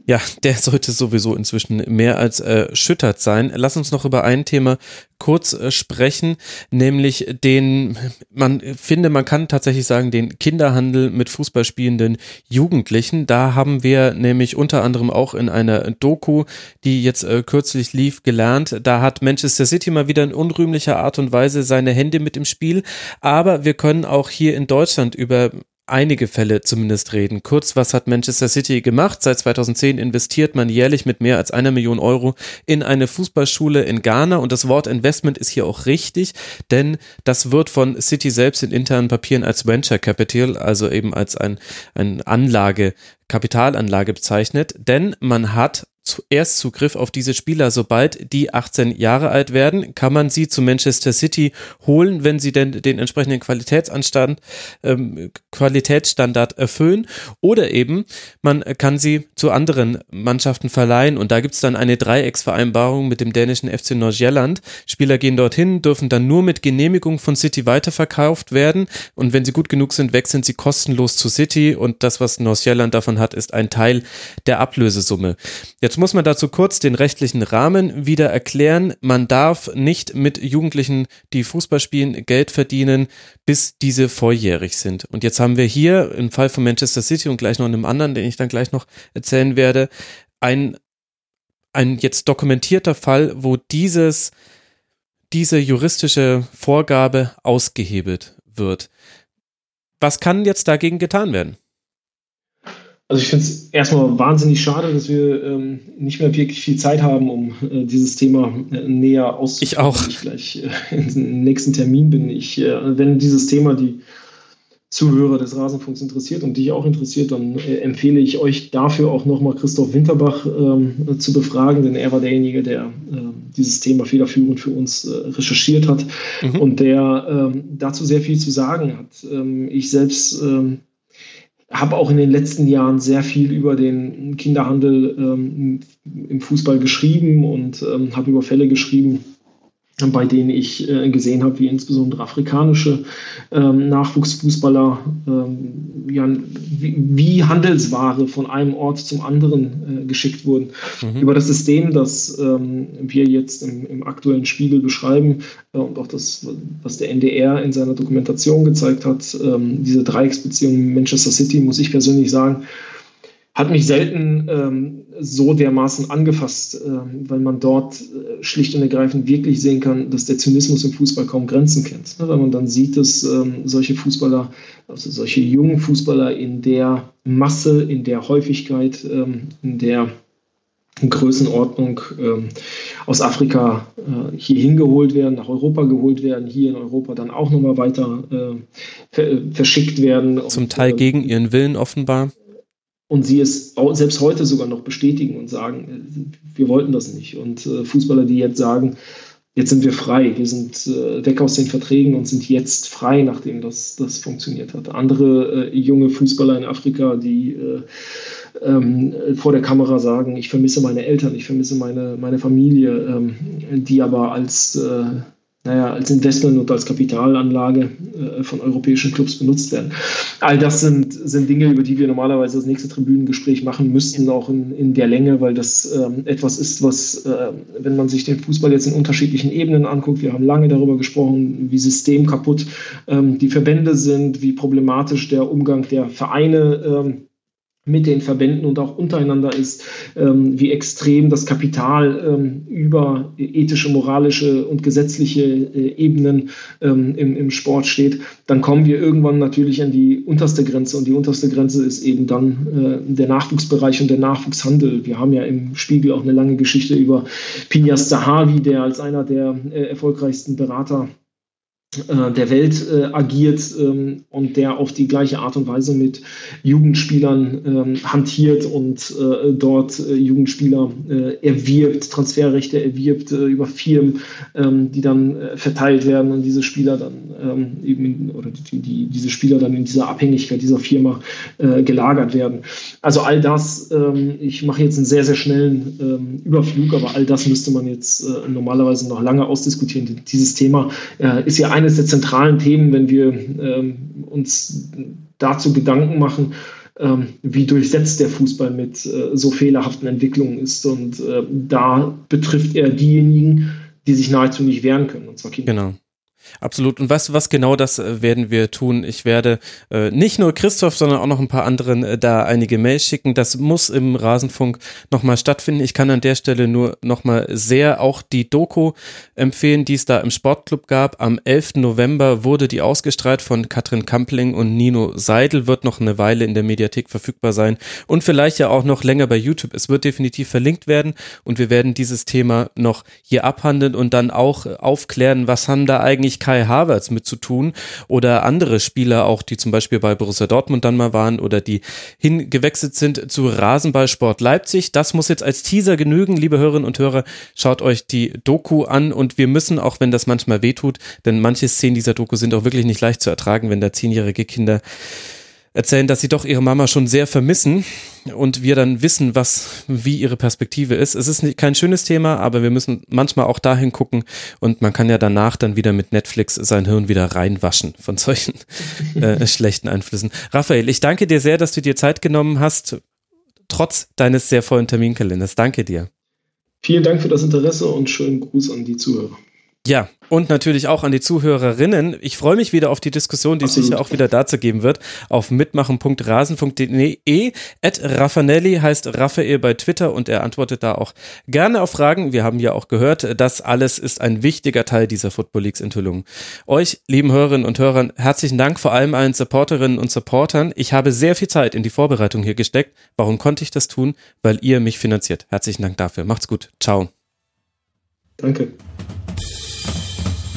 Ja, der sollte sowieso inzwischen mehr als erschüttert sein. Lass uns noch über ein Thema kurz äh, sprechen, nämlich den, man finde, man kann tatsächlich sagen, den Kinderhandel mit Fußball spielenden Jugendlichen. Da haben wir nämlich unter anderem auch in einer Doku, die jetzt äh, kürzlich lief, gelernt. Da hat Manchester City mal wieder in unrühmlicher Art und Weise seine Hände mit im Spiel. Aber wir können auch hier in Deutschland über einige Fälle zumindest reden. Kurz, was hat Manchester City gemacht? Seit 2010 investiert man jährlich mit mehr als einer Million Euro in eine Fußballschule in Ghana und das Wort Investment ist hier auch richtig, denn das wird von City selbst in internen Papieren als Venture Capital, also eben als ein, ein Anlage, Kapitalanlage bezeichnet, denn man hat Erstzugriff auf diese Spieler. Sobald die 18 Jahre alt werden, kann man sie zu Manchester City holen, wenn sie denn den entsprechenden Qualitätsanstand, ähm, Qualitätsstandard erfüllen. Oder eben, man kann sie zu anderen Mannschaften verleihen und da gibt es dann eine Dreiecksvereinbarung mit dem dänischen FC Nordsjælland. Spieler gehen dorthin, dürfen dann nur mit Genehmigung von City weiterverkauft werden und wenn sie gut genug sind, wechseln sie kostenlos zu City und das, was Nordsjælland davon hat, ist ein Teil der Ablösesumme. Jetzt muss man dazu kurz den rechtlichen Rahmen wieder erklären. Man darf nicht mit Jugendlichen, die Fußball spielen, Geld verdienen, bis diese volljährig sind. Und jetzt haben wir hier im Fall von Manchester City und gleich noch in einem anderen, den ich dann gleich noch erzählen werde, ein, ein jetzt dokumentierter Fall, wo dieses, diese juristische Vorgabe ausgehebelt wird. Was kann jetzt dagegen getan werden? Also ich finde es erstmal wahnsinnig schade, dass wir ähm, nicht mehr wirklich viel Zeit haben, um äh, dieses Thema äh, näher auszuführen. Ich auch. Ich gleich äh, im nächsten Termin bin. Ich, äh, wenn dieses Thema die Zuhörer des Rasenfunks interessiert und dich auch interessiert, dann äh, empfehle ich euch dafür auch nochmal Christoph Winterbach ähm, zu befragen, denn er war derjenige, der äh, dieses Thema federführend für uns recherchiert hat mhm. und der ähm, dazu sehr viel zu sagen hat. Ähm, ich selbst ähm, habe auch in den letzten Jahren sehr viel über den Kinderhandel ähm, im Fußball geschrieben und ähm, habe über Fälle geschrieben, bei denen ich äh, gesehen habe, wie insbesondere afrikanische ähm, Nachwuchsfußballer ähm, ja, wie, wie, Handelsware von einem Ort zum anderen äh, geschickt wurden. Mhm. Über das System, das ähm, wir jetzt im, im, aktuellen Spiegel beschreiben äh, und auch das, was der NDR in seiner Dokumentation gezeigt hat, ähm, diese Dreiecksbeziehung Manchester City, muss ich persönlich sagen, hat mich selten ähm, so dermaßen angefasst, äh, weil man dort äh, schlicht und ergreifend wirklich sehen kann, dass der Zynismus im Fußball kaum Grenzen kennt. Ne? Weil man dann sieht, dass ähm, solche Fußballer, also solche jungen Fußballer in der Masse, in der Häufigkeit, ähm, in der Größenordnung ähm, aus Afrika äh, hier hingeholt werden, nach Europa geholt werden, hier in Europa dann auch nochmal weiter verschickt werden. Zum Teil gegen ihren Willen offenbar und sie es selbst heute sogar noch bestätigen und sagen, äh, wir wollten das nicht. Und äh, Fußballer, die jetzt sagen, jetzt sind wir frei, wir sind äh, weg aus den Verträgen und sind jetzt frei, nachdem das, das funktioniert hat. Andere äh, junge Fußballer in Afrika, die äh, ähm, vor der Kamera sagen, ich vermisse meine Eltern, ich vermisse meine, meine Familie, ähm, die aber als naja, als Investment und als Kapitalanlage äh, von europäischen Clubs benutzt werden. All das sind, sind Dinge, über die wir normalerweise das nächste Tribünengespräch machen müssten, auch in, in der Länge, weil das ähm, etwas ist, was, äh, wenn man sich den Fußball jetzt in unterschiedlichen Ebenen anguckt, wir haben lange darüber gesprochen, wie systemkaputt ähm, die Verbände sind, wie problematisch der Umgang der Vereine ähm, mit den Verbänden und auch untereinander ist, ähm, wie extrem das Kapital ähm, über ethische, moralische und gesetzliche äh, Ebenen ähm, im, im Sport steht, dann kommen wir irgendwann natürlich an die unterste Grenze und die unterste Grenze ist eben dann äh, der Nachwuchsbereich und der Nachwuchshandel. Wir haben ja im Spiegel auch eine lange Geschichte über Pinyas Zahavi, der als einer der äh, erfolgreichsten Berater der Welt äh, agiert ähm, und der auf die gleiche Art und Weise mit Jugendspielern ähm, hantiert und äh, dort äh, Jugendspieler äh, erwirbt, Transferrechte erwirbt äh, über Firmen, ähm, die dann verteilt werden und diese Spieler dann ähm, eben oder die, die, diese Spieler dann in dieser Abhängigkeit dieser Firma gelagert werden. Also all das, ähm, ich mache jetzt einen sehr, sehr schnellen ähm, Überflug, aber all das müsste man jetzt normalerweise noch lange ausdiskutieren. Dieses Thema ist ja ein eines der zentralen Themen, wenn wir ähm, uns dazu Gedanken machen, ähm, wie durchsetzt der Fußball mit äh, so fehlerhaften Entwicklungen ist. Und äh, da betrifft er diejenigen, die sich nahezu nicht wehren können, und zwar Kinder. Genau. Absolut. Und was, was genau das äh, werden wir tun? Ich werde äh, nicht nur Christoph, sondern auch noch ein paar anderen äh, da einige Mails schicken. Das muss im Rasenfunk nochmal stattfinden. Ich kann an der Stelle nur nochmal sehr auch die Doku empfehlen, die es da im Sportclub gab. Am 11. November wurde die ausgestrahlt von Katrin Kampling und Nino Seidel, wird noch eine Weile in der Mediathek verfügbar sein und vielleicht ja auch noch länger bei YouTube. Es wird definitiv verlinkt werden und wir werden dieses Thema noch hier abhandeln und dann auch aufklären, was haben da eigentlich nicht Kai Havertz mit zu tun oder andere Spieler auch, die zum Beispiel bei Borussia Dortmund dann mal waren oder die hingewechselt sind zu Rasenballsport Leipzig. Das muss jetzt als Teaser genügen, liebe Hörerinnen und Hörer. Schaut euch die Doku an und wir müssen, auch wenn das manchmal wehtut, denn manche Szenen dieser Doku sind auch wirklich nicht leicht zu ertragen, wenn da zehnjährige Kinder erzählen, dass sie doch ihre Mama schon sehr vermissen und wir dann wissen, was, wie ihre Perspektive ist. Es ist nicht, kein schönes Thema, aber wir müssen manchmal auch dahin gucken und man kann ja danach dann wieder mit Netflix sein Hirn wieder reinwaschen von solchen äh, schlechten Einflüssen. Raphael, ich danke dir sehr, dass du dir Zeit genommen hast, trotz deines sehr vollen Terminkalenders. Danke dir. Vielen Dank für das Interesse und schönen Gruß an die Zuhörer. Ja, und natürlich auch an die Zuhörerinnen. Ich freue mich wieder auf die Diskussion, die es sicher auch wieder dazu geben wird, auf mitmachen.rasen.de. Ed Raffanelli heißt Raphael bei Twitter und er antwortet da auch gerne auf Fragen. Wir haben ja auch gehört, das alles ist ein wichtiger Teil dieser Football Leagues Enthüllung. Euch, lieben Hörerinnen und Hörern, herzlichen Dank vor allem allen Supporterinnen und Supportern. Ich habe sehr viel Zeit in die Vorbereitung hier gesteckt. Warum konnte ich das tun? Weil ihr mich finanziert. Herzlichen Dank dafür. Macht's gut. Ciao. Danke.